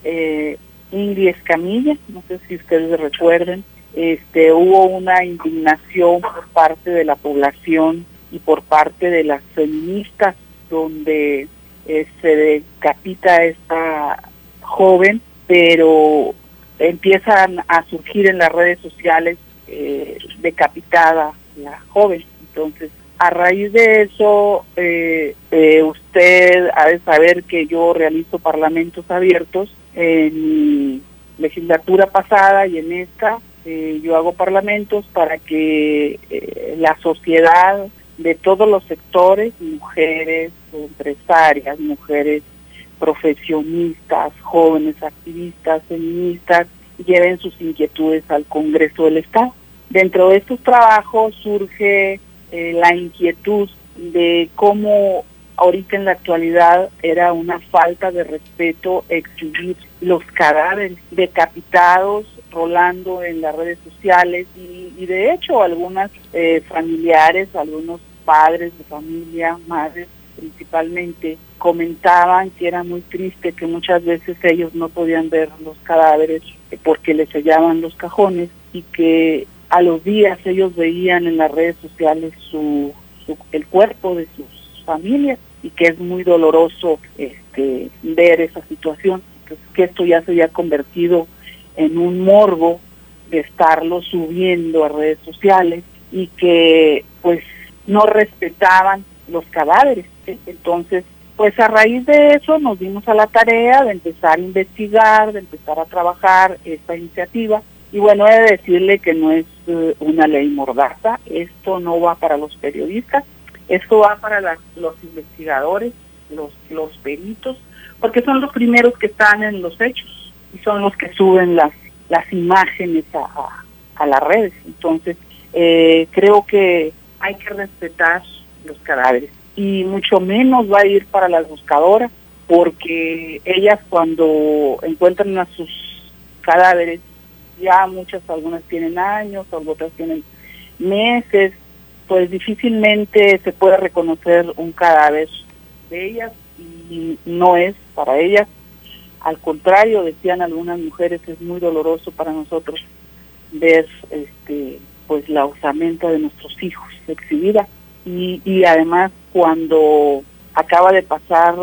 eh, Ingrid Escamilla, no sé si ustedes recuerden, este, hubo una indignación por parte de la población y por parte de las feministas donde eh, se decapita esta joven, pero empiezan a surgir en las redes sociales eh, decapitada la joven. Entonces, a raíz de eso, eh, usted ha de saber que yo realizo parlamentos abiertos en legislatura pasada y en esta. yo hago parlamentos para que la sociedad de todos los sectores, mujeres, empresarias, mujeres profesionistas, jóvenes activistas, feministas, lleven sus inquietudes al Congreso del Estado. Dentro de estos trabajos surge eh, la inquietud de cómo ahorita en la actualidad era una falta de respeto exhibir los cadáveres decapitados rolando en las redes sociales y, de hecho algunas eh, familiares, algunos padres de familia, madres principalmente, comentaban que era muy triste que muchas veces ellos no podían ver los cadáveres porque les sellaban los cajones y que a los días ellos veían en las redes sociales su, el cuerpo de sus familias y que es muy doloroso este, ver esa situación, que esto ya se había convertido en un morbo de estarlo subiendo a redes sociales y que pues no respetaban los cadáveres. Entonces, pues a raíz de eso nos dimos a la tarea de empezar a investigar, de empezar a trabajar esta iniciativa. Y bueno, he de decirle que no es eh, una ley mordaza, esto no va para los periodistas, esto va para los investigadores, los, los peritos, porque son los primeros que están en los hechos y son los que suben las, las imágenes a, a, las redes. Entonces, eh, creo que hay que respetar los cadáveres. Y mucho menos va a ir para las buscadoras porque ellas cuando encuentran a sus cadáveres ya muchas algunas tienen años otras tienen meses pues difícilmente se puede reconocer un cadáver de ellas y no es para ellas. Al contrario, decían algunas mujeres, es muy doloroso para nosotros ver este pues la osamenta de nuestros hijos exhibida y, y además cuando acaba de pasar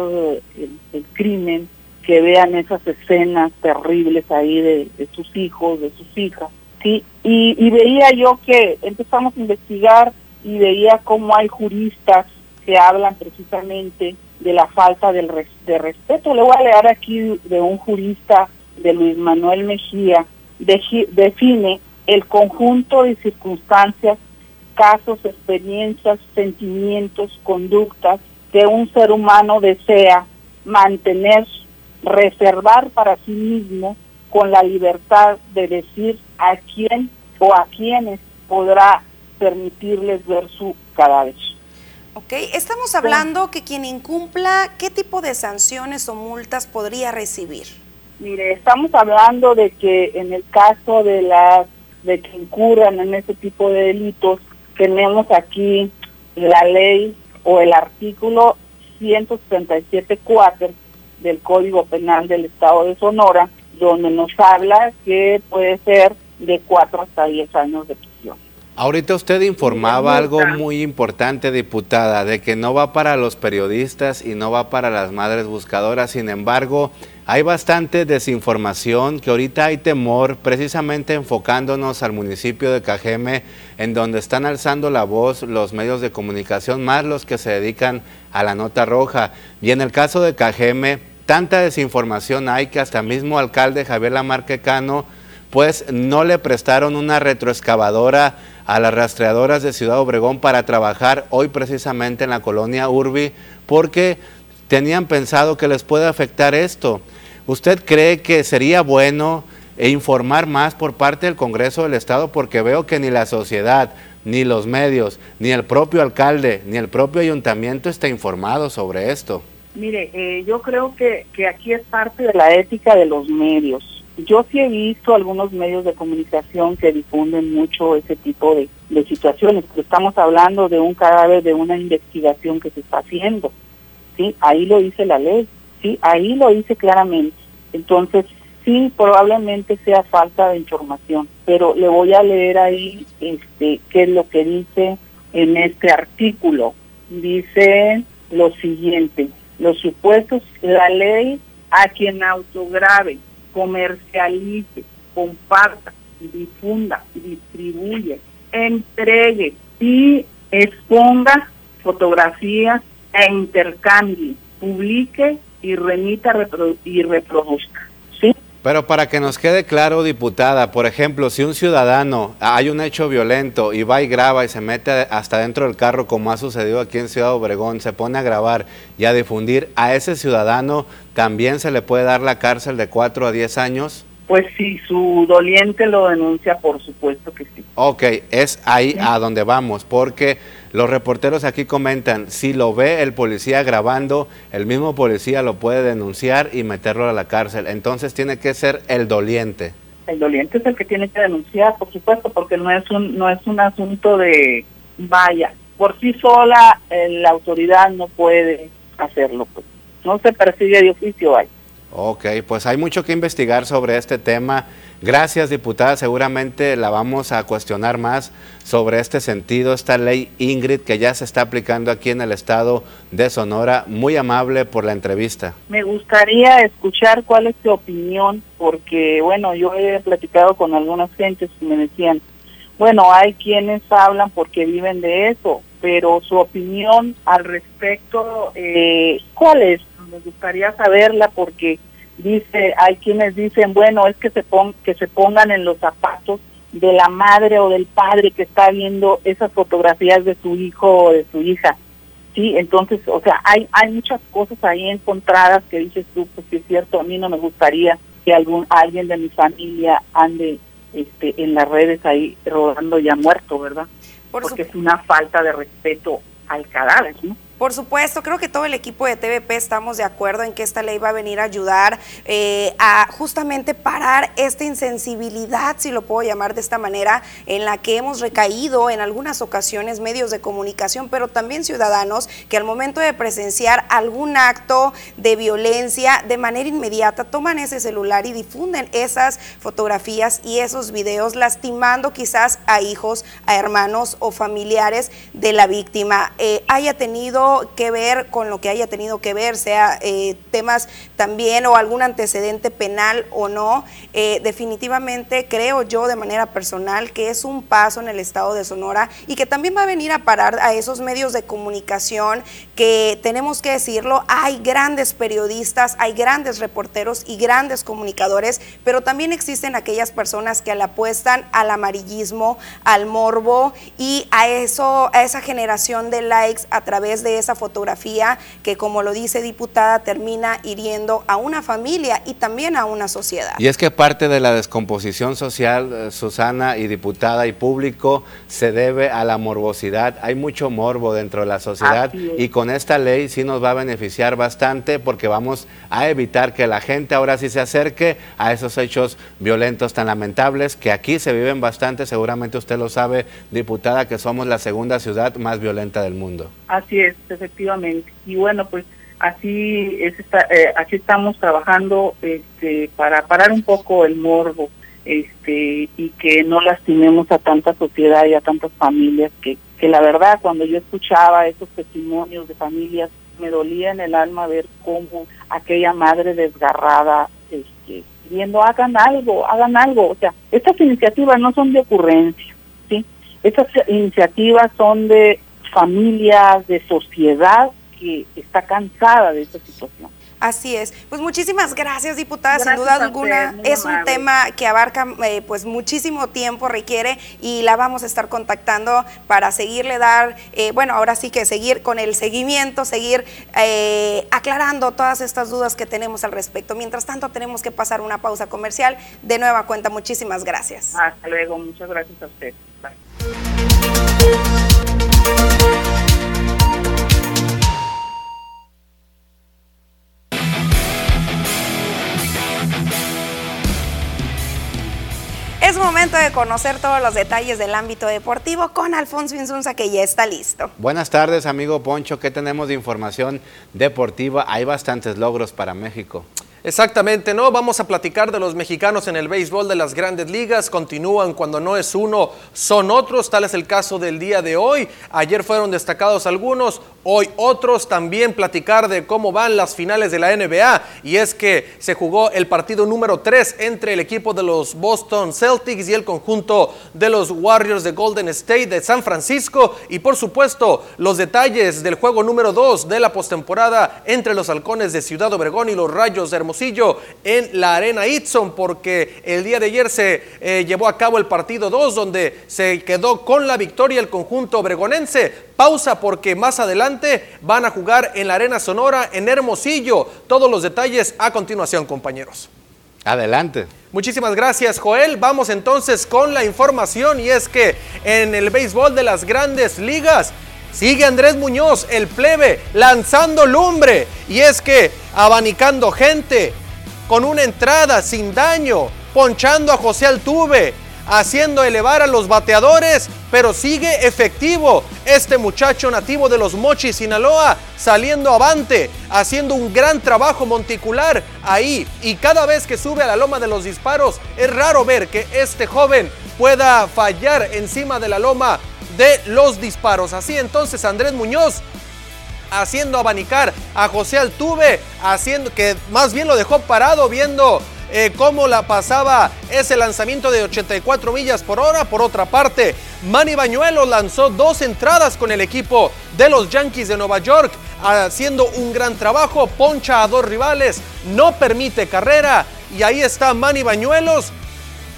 el, crimen, que vean esas escenas terribles ahí de, sus hijos, de sus hijas. Sí, y, veía yo que empezamos a investigar y veía cómo hay juristas que hablan precisamente de la falta del de respeto. Le voy a leer aquí de un jurista de Luis Manuel Mejía, define el conjunto de circunstancias, casos, experiencias, sentimientos, conductas que un ser humano desea mantener, reservar para sí mismo con la libertad de decir a quién o a quienes podrá permitirles ver su cadáver. Ok, estamos hablando que quien incumpla, ¿qué tipo de sanciones o multas podría recibir? Mire, estamos hablando de que en el caso de las de que incurran en ese tipo de delitos, tenemos aquí la ley o el artículo 137.4 del Código Penal del Estado de Sonora, donde nos habla que puede ser de 4 hasta 10 años de prisión. Ahorita usted informaba algo muy importante, diputada, de que no va para los periodistas y no va para las madres buscadoras. Sin embargo, hay bastante desinformación, que ahorita hay temor, precisamente enfocándonos al municipio de Cajeme, en donde están alzando la voz los medios de comunicación, más los que se dedican a la nota roja. Y en el caso de Cajeme, tanta desinformación hay que hasta mismo alcalde Javier Lamarque Cano, pues no le prestaron una retroexcavadora a las rastreadoras de Ciudad Obregón para trabajar hoy precisamente en la colonia Urbi porque tenían pensado que les puede afectar esto. ¿Usted cree que sería bueno informar más por parte del Congreso del Estado? Porque veo que ni la sociedad, ni los medios, ni el propio alcalde, ni el propio ayuntamiento está informado sobre esto. Mire, eh, yo creo que, que aquí es parte de la ética de los medios yo sí he visto algunos medios de comunicación que difunden mucho ese tipo de, situaciones, pero estamos hablando de un cadáver de una investigación que se está haciendo, ¿sí? Ahí lo dice la ley, ¿sí? Ahí lo dice claramente. Entonces, sí, probablemente sea falta de información, pero le voy a leer ahí este, qué es lo que dice en este artículo. Dice lo siguiente, los supuestos, la ley a quien autograve comercialice, comparta, difunda, distribuye, entregue y exponga fotografías e intercambie, publique y remita y reproduzca. Pero para que nos quede claro, diputada, por ejemplo, si un ciudadano hay un hecho violento y va y graba y se mete hasta dentro del carro, como ha sucedido aquí en Ciudad Obregón, se pone a grabar y a difundir, ¿a ese ciudadano también se le puede dar la cárcel de 4 a 10 años? Pues si su doliente lo denuncia, por supuesto que sí. Ok, es ahí a donde vamos, porque los reporteros aquí comentan, si lo ve el policía grabando, el mismo policía lo puede denunciar y meterlo a la cárcel. Entonces tiene que ser el doliente. El doliente es el que tiene que denunciar, por supuesto, porque no es un, no es un asunto de vaya. Por sí sola la autoridad no puede hacerlo. Pues. No se persigue de oficio ahí. Ok, pues hay mucho que investigar sobre este tema. Gracias, diputada. Seguramente la vamos a cuestionar más sobre este sentido, esta ley Ingrid que ya se está aplicando aquí en el estado de Sonora. Muy amable por la entrevista. Me gustaría escuchar cuál es tu opinión, porque, bueno, yo he platicado con algunas gentes que me decían, bueno, hay quienes hablan porque viven de eso, pero su opinión al respecto, eh, ¿cuál es? Me gustaría saberla porque dice, hay quienes dicen, bueno, es que se, pon, que se pongan en los zapatos de la madre o del padre que está viendo esas fotografías de su hijo o de su hija. Sí, entonces, o sea, hay hay muchas cosas ahí encontradas que dices tú, pues sí es cierto, a mí no me gustaría que algún alguien de mi familia ande este en las redes ahí rodando ya muerto, ¿verdad? Porque es una falta de respeto al cadáver, ¿no? Por supuesto, creo que todo el equipo de TVP estamos de acuerdo en que esta ley va a venir a ayudar eh, a justamente parar esta insensibilidad, si lo puedo llamar de esta manera, en la que hemos recaído en algunas ocasiones medios de comunicación, pero también ciudadanos que al momento de presenciar algún acto de violencia de manera inmediata toman ese celular y difunden esas fotografías y esos videos lastimando quizás a hijos, a hermanos o familiares de la víctima. Eh, haya tenido que ver con lo que haya tenido que ver, sea eh, temas también o algún antecedente penal o no, eh, definitivamente creo yo de manera personal que es un paso en el estado de Sonora y que también va a venir a parar a esos medios de comunicación que tenemos que decirlo, hay grandes periodistas, hay grandes reporteros y grandes comunicadores, pero también existen aquellas personas que le apuestan al amarillismo, al morbo y a eso, a esa generación de likes a través de esa fotografía que como lo dice diputada termina hiriendo a una familia y también a una sociedad. Y es que parte de la descomposición social, eh, Susana y diputada y público, se debe a la morbosidad. Hay mucho morbo dentro de la sociedad y con esta ley sí nos va a beneficiar bastante porque vamos a evitar que la gente ahora sí se acerque a esos hechos violentos tan lamentables que aquí se viven bastante, seguramente usted lo sabe, diputada, que somos la segunda ciudad más violenta del mundo. Así es, efectivamente. Y bueno, pues así es eh, aquí estamos trabajando este, para parar un poco el morbo este y que no lastimemos a tanta sociedad y a tantas familias que, que la verdad cuando yo escuchaba esos testimonios de familias me dolía en el alma ver cómo aquella madre desgarrada este, viendo hagan algo, hagan algo, o sea, estas iniciativas no son de ocurrencia. Estas iniciativas son de familias, de sociedad que está cansada de esta situación. Así es. Pues muchísimas gracias, diputada. Sin duda alguna es un tema que abarca eh, pues muchísimo tiempo, requiere y la vamos a estar contactando para seguirle dar, eh, bueno, ahora sí que seguir con el seguimiento, seguir eh, aclarando todas estas dudas que tenemos al respecto. Mientras tanto, tenemos que pasar una pausa comercial. De nueva cuenta, muchísimas gracias. Hasta luego, muchas gracias a usted. Es momento de conocer todos los detalles del ámbito deportivo con Alfonso Insunza, que ya está listo. Buenas tardes, amigo Poncho. ¿Qué tenemos de información deportiva? Hay bastantes logros para México. Exactamente, ¿no? Vamos a platicar de los mexicanos en el béisbol de las grandes ligas. Continúan cuando no es uno, son otros. Tal es el caso del día de hoy. Ayer fueron destacados algunos, hoy otros. También platicar de cómo van las finales de la NBA. Y es que se jugó el partido número 3 entre el equipo de los Boston Celtics y el conjunto de los Warriors de Golden State de San Francisco. Y por supuesto, los detalles del juego número 2 de la postemporada entre los halcones de Ciudad Obregón y los Rayos de en la Arena Itson, porque el día de ayer se eh, llevó a cabo el partido 2, donde se quedó con la victoria el conjunto obregonense. Pausa porque más adelante van a jugar en la Arena Sonora en Hermosillo. Todos los detalles a continuación, compañeros. Adelante. Muchísimas gracias, Joel. Vamos entonces con la información y es que en el béisbol de las grandes ligas Sigue Andrés Muñoz, el plebe, lanzando lumbre. Y es que abanicando gente con una entrada sin daño, ponchando a José Altuve, haciendo elevar a los bateadores, pero sigue efectivo este muchacho nativo de los Mochis, Sinaloa, saliendo avante, haciendo un gran trabajo monticular ahí. Y cada vez que sube a la loma de los disparos, es raro ver que este joven pueda fallar encima de la loma de los disparos. Así entonces Andrés Muñoz haciendo abanicar a José Altuve, haciendo que más bien lo dejó parado viendo eh, cómo la pasaba ese lanzamiento de 84 millas por hora. Por otra parte, Manny Bañuelo lanzó dos entradas con el equipo de los Yankees de Nueva York, haciendo un gran trabajo, poncha a dos rivales, no permite carrera y ahí está Manny Bañuelos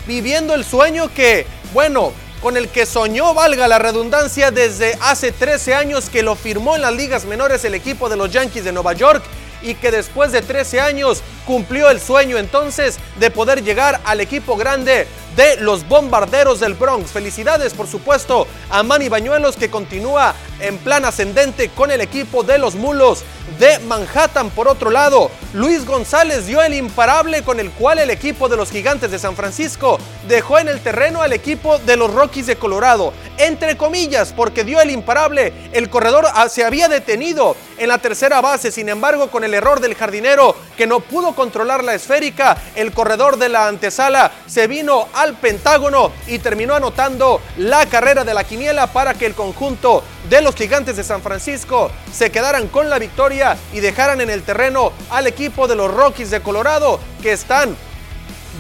viviendo el sueño que, bueno, con el que soñó, valga la redundancia, desde hace 13 años que lo firmó en las ligas menores el equipo de los Yankees de Nueva York y que después de 13 años cumplió el sueño entonces de poder llegar al equipo grande de los bombarderos del Bronx. Felicidades, por supuesto, a Manny Bañuelos que continúa en plan ascendente con el equipo de los Mulos de Manhattan. Por otro lado, Luis González dio el imparable con el cual el equipo de los Gigantes de San Francisco dejó en el terreno al equipo de los Rockies de Colorado. Entre comillas, porque dio el imparable, el corredor ah, se había detenido en la tercera base. Sin embargo, con el error del jardinero que no pudo controlar la esférica, el corredor de la antesala se vino al Pentágono y terminó anotando la carrera de la quiniela para que el conjunto de los gigantes de San Francisco se quedaran con la victoria y dejaran en el terreno al equipo de los Rockies de Colorado que están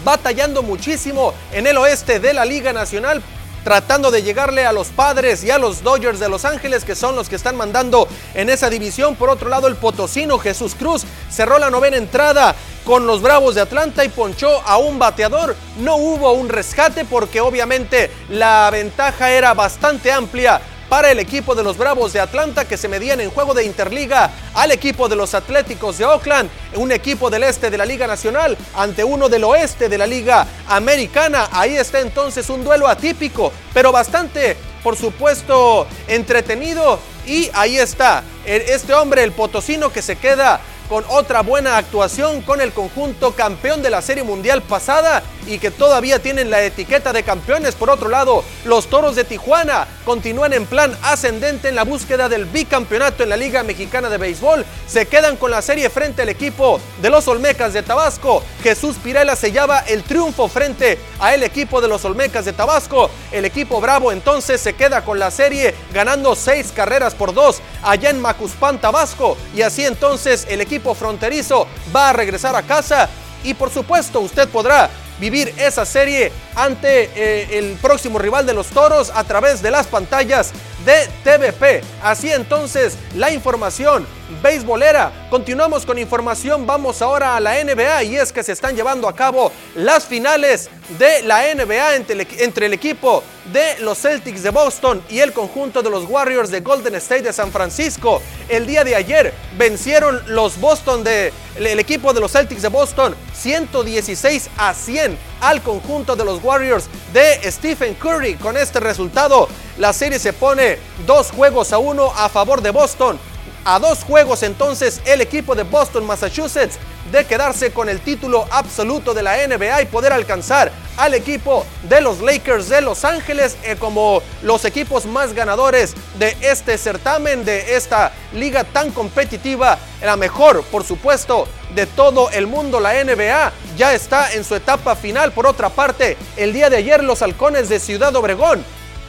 batallando muchísimo en el oeste de la Liga Nacional tratando de llegarle a los padres y a los Dodgers de Los Ángeles, que son los que están mandando en esa división. Por otro lado, el potosino Jesús Cruz cerró la novena entrada con los Bravos de Atlanta y ponchó a un bateador. No hubo un rescate porque obviamente la ventaja era bastante amplia para el equipo de los Bravos de Atlanta que se medían en juego de Interliga al equipo de los Atléticos de Oakland, un equipo del este de la Liga Nacional ante uno del oeste de la Liga Americana. Ahí está entonces un duelo atípico, pero bastante, por supuesto, entretenido. Y ahí está este hombre, el potosino, que se queda con otra buena actuación con el conjunto campeón de la Serie Mundial pasada y que todavía tienen la etiqueta de campeones. Por otro lado, los Toros de Tijuana continúan en plan ascendente en la búsqueda del bicampeonato en la Liga Mexicana de Béisbol. Se quedan con la serie frente al equipo de los Olmecas de Tabasco. Jesús Pirela sellaba el triunfo frente a el equipo de los Olmecas de Tabasco. El equipo Bravo entonces se queda con la serie ganando seis carreras por dos allá en Macuspán, Tabasco. Y así entonces el equipo fronterizo va a regresar a casa y por supuesto usted podrá vivir esa serie ante eh, el próximo rival de los Toros a través de las pantallas de TVP. Así entonces la información beisbolera. Continuamos con información, vamos ahora a la NBA y es que se están llevando a cabo las finales de la NBA entre el, equipo de los Celtics de Boston y el conjunto de los Warriors de Golden State de San Francisco. El día de ayer vencieron los Boston de el equipo de los Celtics de Boston 116 a 100 al conjunto de los Warriors de Stephen Curry. Con este resultado, la serie se pone dos juegos a uno a favor de Boston a dos juegos entonces el equipo de Boston, Massachusetts, de quedarse con el título absoluto de la NBA y poder alcanzar al equipo de los Lakers de Los Ángeles eh, como los equipos más ganadores de este certamen, de esta liga tan competitiva, la mejor, por supuesto, de todo el mundo. La NBA ya está en su etapa final. Por otra parte, el día de ayer los halcones de Ciudad Obregón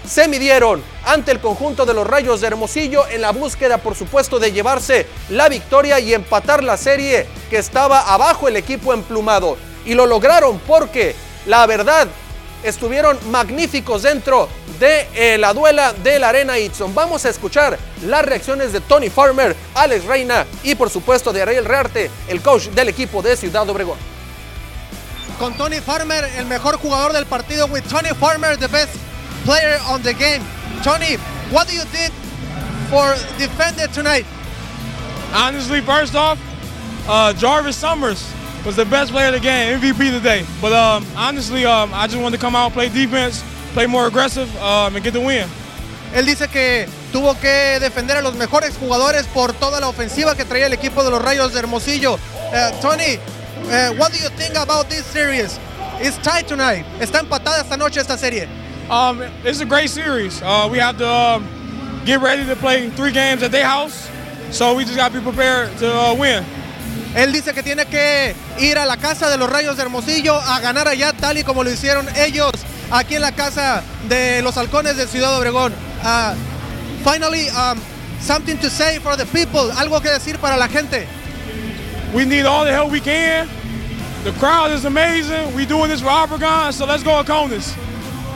se midieron ante el conjunto de los Rayos de Hermosillo en la búsqueda, por supuesto, de llevarse la victoria y empatar la serie que estaba abajo el equipo emplumado. Y lo lograron porque, la verdad, estuvieron magníficos dentro de eh, la duela de la Arena Itson. Vamos a escuchar las reacciones de Tony Farmer, Alex Reina y, por supuesto, de Ariel Rearte, el coach del equipo de Ciudad Obregón. Con Tony Farmer, el mejor jugador del partido, with Tony Farmer, the best player on the game. Tony, what do you did for defender tonight? Honestly, first off, uh, Jarvis Summers was the best player of the game, MVP today. But um, honestly, um, I just wanted to come out, play defense, play more aggressive, um, and get the win. Él dice que tuvo que defender a los mejores jugadores por toda la ofensiva que traía el equipo de los Rayos de Hermosillo. Uh, Tony, uh, what do you think about this series? It's tight tonight. Está empatada esta noche esta serie. Um, it's a great series. Uh, we have to um, get ready to play three games at their house, so we just got to be prepared to uh, win. Él dice que tiene que ir a la casa de los Rayos de Hermosillo a ganar allá tal y como lo hicieron ellos aquí en la casa de los Halcones de Ciudad Obregón. Uh, finally, um, something to say for the people, algo que decir para la gente. We need all the help we can. The crowd is amazing. We doing this for Obregon, so let's go Halcones.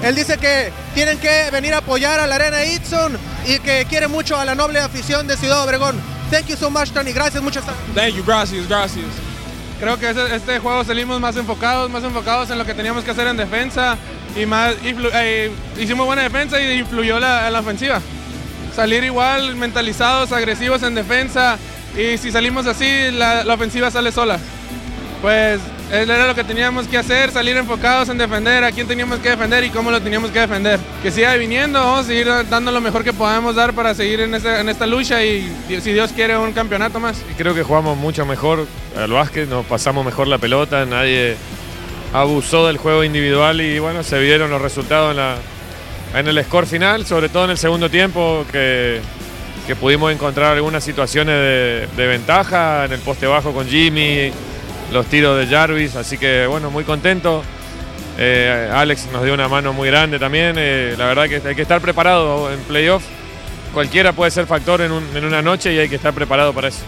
Él dice que tienen que venir a apoyar a la Arena Itson y que quiere mucho a la noble afición de Ciudad Obregón. Thank you so much, Tony. Gracias, muchas gracias. Thank you, gracias, gracias. Creo que este, este, juego salimos más enfocados, más enfocados en lo que teníamos que hacer en defensa y más eh, hicimos buena defensa y influyó la, la ofensiva. Salir igual, mentalizados, agresivos en defensa y si salimos así, la, la ofensiva sale sola. Pues era lo que teníamos que hacer, salir enfocados en defender a quién teníamos que defender y cómo lo teníamos que defender. Que siga viniendo, vamos a dando lo mejor que podamos dar para seguir en, esta lucha y si Dios quiere un campeonato más. Creo que jugamos mucho mejor al básquet, nos pasamos mejor la pelota, nadie abusó del juego individual y bueno, se vieron los resultados en, el score final, sobre todo en el segundo tiempo que, pudimos encontrar algunas situaciones de ventaja en el poste bajo con Jimmy los tiros de Jarvis, así que bueno, muy contento. Eh, Alex nos dio una mano muy grande también. eh, la verdad que hay que estar preparado en playoff. Cualquiera puede ser factor en, un- en una noche y hay que estar preparado para eso.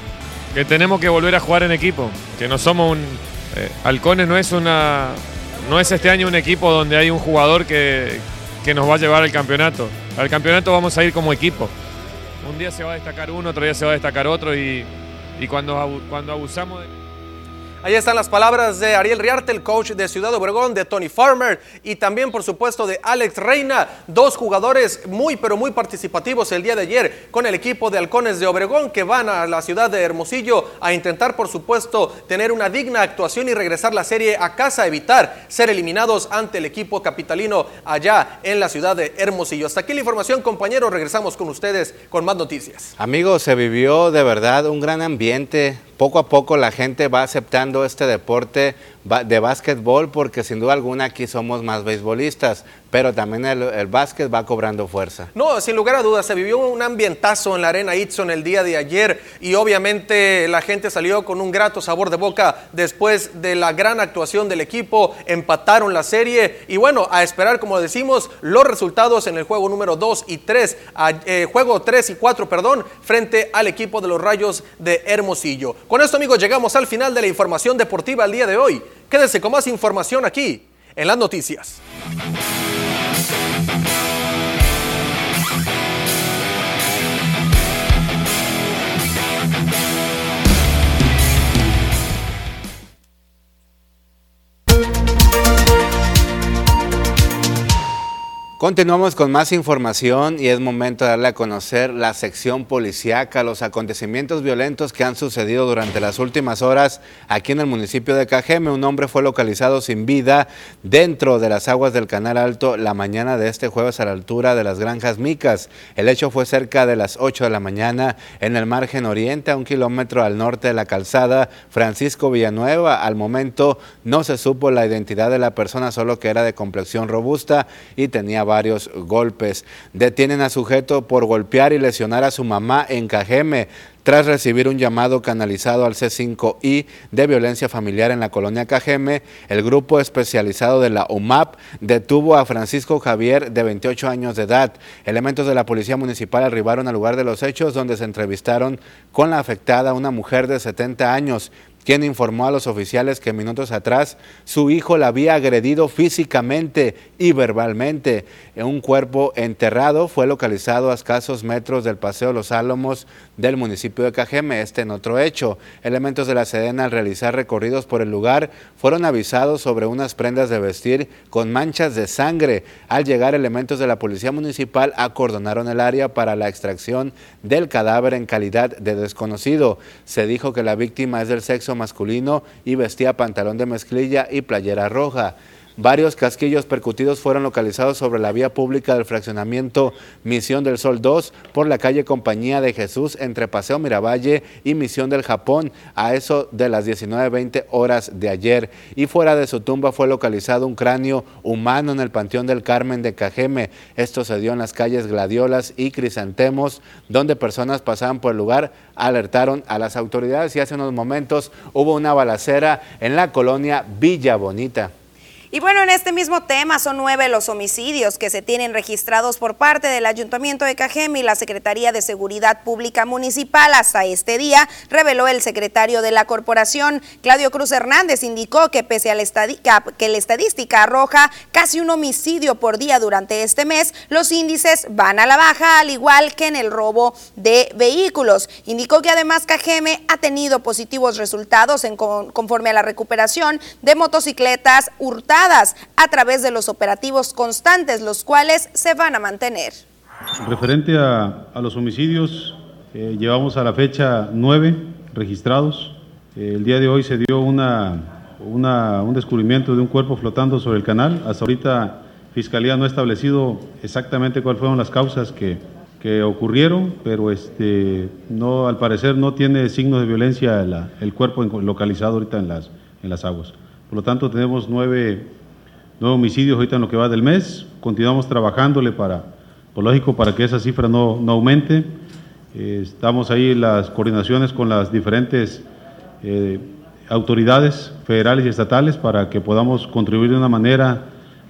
Que tenemos que volver a jugar en equipo. Que no somos un. eh, Halcones no es una. No es este año un equipo donde hay un jugador que, que nos va a llevar al campeonato. Al campeonato vamos a ir como equipo. Un día se va a destacar uno, otro día se va a destacar otro y, cuando, cuando abusamos de... Ahí están las palabras de Ariel Riarte, el coach de Ciudad Obregón, de Tony Farmer y también, por supuesto, de Alex Reina, dos jugadores muy, pero muy participativos el día de ayer con el equipo de Halcones de Obregón que van a la ciudad de Hermosillo a intentar, por supuesto, tener una digna actuación y regresar la serie a casa, evitar ser eliminados ante el equipo capitalino allá en la ciudad de Hermosillo. Hasta aquí la información, compañeros. Regresamos con ustedes con más noticias. Amigos, se vivió de verdad un gran ambiente. Poco a poco la gente va aceptando este deporte de básquetbol porque sin duda alguna aquí somos más beisbolistas, pero también el, el básquet va cobrando fuerza. No, sin lugar a dudas, se vivió un ambientazo en la Arena Itson el día de ayer y obviamente la gente salió con un grato sabor de boca después de la gran actuación del equipo, empataron la serie y bueno, a esperar, como decimos, los resultados en el juego número 2 y 3, juego 3 y 4, perdón, frente al equipo de los Rayos de Hermosillo. Con esto, amigos, llegamos al final de la información deportiva el día de hoy. Quédense con más información aquí en las noticias. Continuamos con más información y es momento de darle a conocer la sección policíaca, los acontecimientos violentos que han sucedido durante las últimas horas aquí en el municipio de Cajeme. Un hombre fue localizado sin vida dentro de las aguas del Canal Alto la mañana de este jueves a la altura de las Granjas Micas. El hecho fue cerca de las 8 de la mañana en el margen oriente, a un kilómetro al norte de la calzada Francisco Villanueva. Al momento no se supo la identidad de la persona, solo que era de complexión robusta y tenía varios golpes. Detienen a sujeto por golpear y lesionar a su mamá en Cajeme tras recibir un llamado canalizado al C5I de violencia familiar en la colonia Cajeme, el grupo especializado de la UMAP detuvo a Francisco Javier de 28 años de edad. Elementos de la policía municipal arribaron al lugar de los hechos donde se entrevistaron con la afectada, una mujer de 70 años quien informó a los oficiales que minutos atrás su hijo la había agredido físicamente y verbalmente. Un cuerpo enterrado fue localizado a escasos metros del Paseo Los Álamos del municipio de Cajeme, este en otro hecho. Elementos de la Sedena al realizar recorridos por el lugar fueron avisados sobre unas prendas de vestir con manchas de sangre. Al llegar elementos de la Policía Municipal acordonaron el área para la extracción del cadáver en calidad de desconocido. Se dijo que la víctima es del sexo masculino y vestía pantalón de mezclilla y playera roja. Varios casquillos percutidos fueron localizados sobre la vía pública del fraccionamiento Misión del Sol 2 por la calle Compañía de Jesús entre Paseo Miravalle y Misión del Japón a eso de las 19.20 horas de ayer. Y fuera de su tumba fue localizado un cráneo humano en el Panteón del Carmen de Cajeme. Esto se dio en las calles Gladiolas y Crisantemos, donde personas pasaban por el lugar, alertaron a las autoridades y hace unos momentos hubo una balacera en la colonia Villa Bonita. Y bueno, en este mismo tema son nueve los homicidios que se tienen registrados por parte del Ayuntamiento de Cajeme y la Secretaría de Seguridad Pública Municipal. Hasta este día, reveló el secretario de la corporación, Claudio Cruz Hernández, indicó que pese a la, estadística, que la estadística arroja casi un homicidio por día durante este mes, los índices van a la baja, al igual que en el robo de vehículos. Indicó que además Cajeme ha tenido positivos resultados en con, conforme a la recuperación de motocicletas hurtadas a través de los operativos constantes, los cuales se van a mantener. Referente a, los homicidios, eh, llevamos a la fecha nueve registrados. Eh, el día de hoy se dio una, un descubrimiento de un cuerpo flotando sobre el canal. Hasta ahorita Fiscalía no ha establecido exactamente cuáles fueron las causas que, que ocurrieron, pero este, no, al parecer no tiene signos de violencia el cuerpo localizado ahorita en las, en las aguas. Por lo tanto, tenemos nueve, nueve homicidios ahorita en lo que va del mes. Continuamos trabajándole para, por lógico, para que esa cifra no, no aumente. Eh, estamos ahí en las coordinaciones con las diferentes eh, autoridades federales y estatales para que podamos contribuir de una manera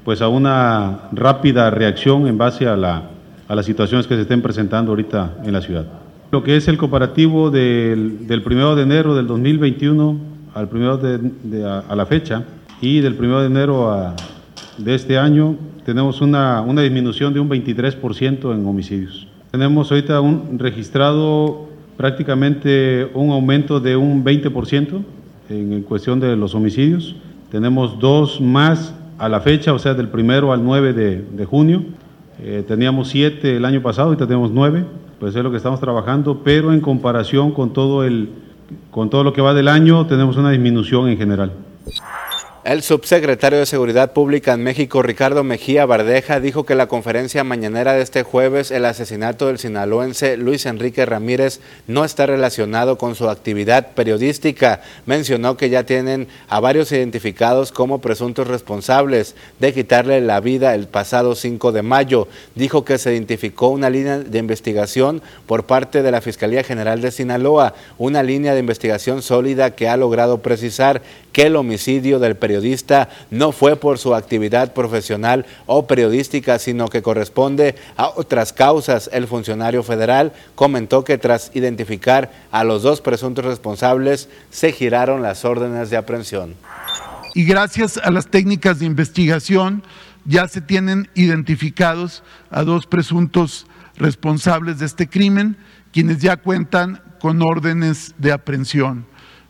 pues a una rápida reacción en base a, la, a las situaciones que se estén presentando ahorita en la ciudad. Lo que es el comparativo del, del primero de enero del 2021 al primero de, de a, a, la fecha y del primero de enero a, de este año tenemos una, una disminución de un 23% en homicidios. Tenemos ahorita un registrado prácticamente un aumento de un 20% en cuestión de los homicidios. Tenemos dos más a la fecha, o sea, del primero al 9 de, de junio. Eh, teníamos siete el año pasado, ahorita tenemos nueve, pues es lo que estamos trabajando, pero en comparación con todo, el, con todo lo que va del año, tenemos una disminución en general. El subsecretario de Seguridad Pública en México, Ricardo Mejía Bardeja, dijo que la conferencia mañanera de este jueves, el asesinato del sinaloense Luis Enrique Ramírez, no está relacionado con su actividad periodística. Mencionó que ya tienen a varios identificados como presuntos responsables de quitarle la vida el pasado 5 de mayo. Dijo que se identificó una línea de investigación por parte de la Fiscalía General de Sinaloa, una línea de investigación sólida que ha logrado precisar que el homicidio del periodista no fue por su actividad profesional o periodística, sino que corresponde a otras causas. El funcionario federal comentó que tras identificar a los dos presuntos responsables, se giraron las órdenes de aprehensión. Y gracias a las técnicas de investigación ya se tienen identificados a dos presuntos responsables de este crimen, quienes ya cuentan con órdenes de aprehensión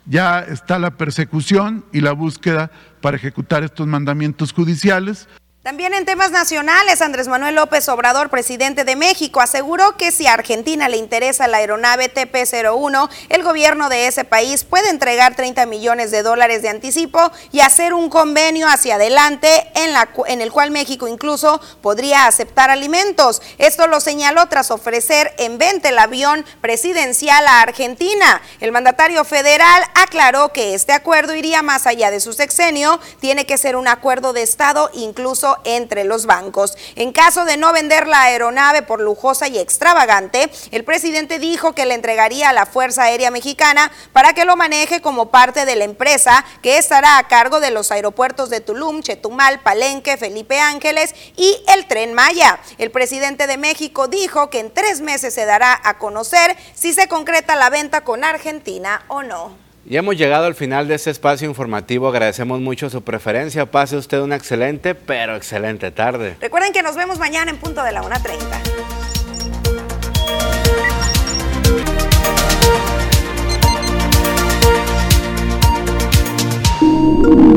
ya está la persecución y la búsqueda para ejecutar estos mandamientos judiciales. También en temas nacionales, Andrés Manuel López Obrador, presidente de México, aseguró que si a Argentina le interesa la aeronave TP-01, el gobierno de ese país puede entregar 30 millones de dólares de anticipo y hacer un convenio hacia adelante en, la, en el cual México incluso podría aceptar alimentos. Esto lo señaló tras ofrecer en venta el avión presidencial a Argentina. El mandatario federal aclaró que este acuerdo iría más allá de su sexenio, tiene que ser un acuerdo de Estado incluso entre los bancos. En caso de no vender la aeronave por lujosa y extravagante, el presidente dijo que le entregaría a la Fuerza Aérea Mexicana para que lo maneje como parte de la empresa que estará a cargo de los aeropuertos de Tulum, Chetumal, Palenque, Felipe Ángeles y el Tren Maya. El presidente de México dijo que en tres meses se dará a conocer si se concreta la venta con Argentina o no. Ya hemos llegado al final de este espacio informativo. Agradecemos mucho su preferencia. Pase usted una excelente, pero excelente tarde. Recuerden que nos vemos mañana en punto de la 1.30. Thank.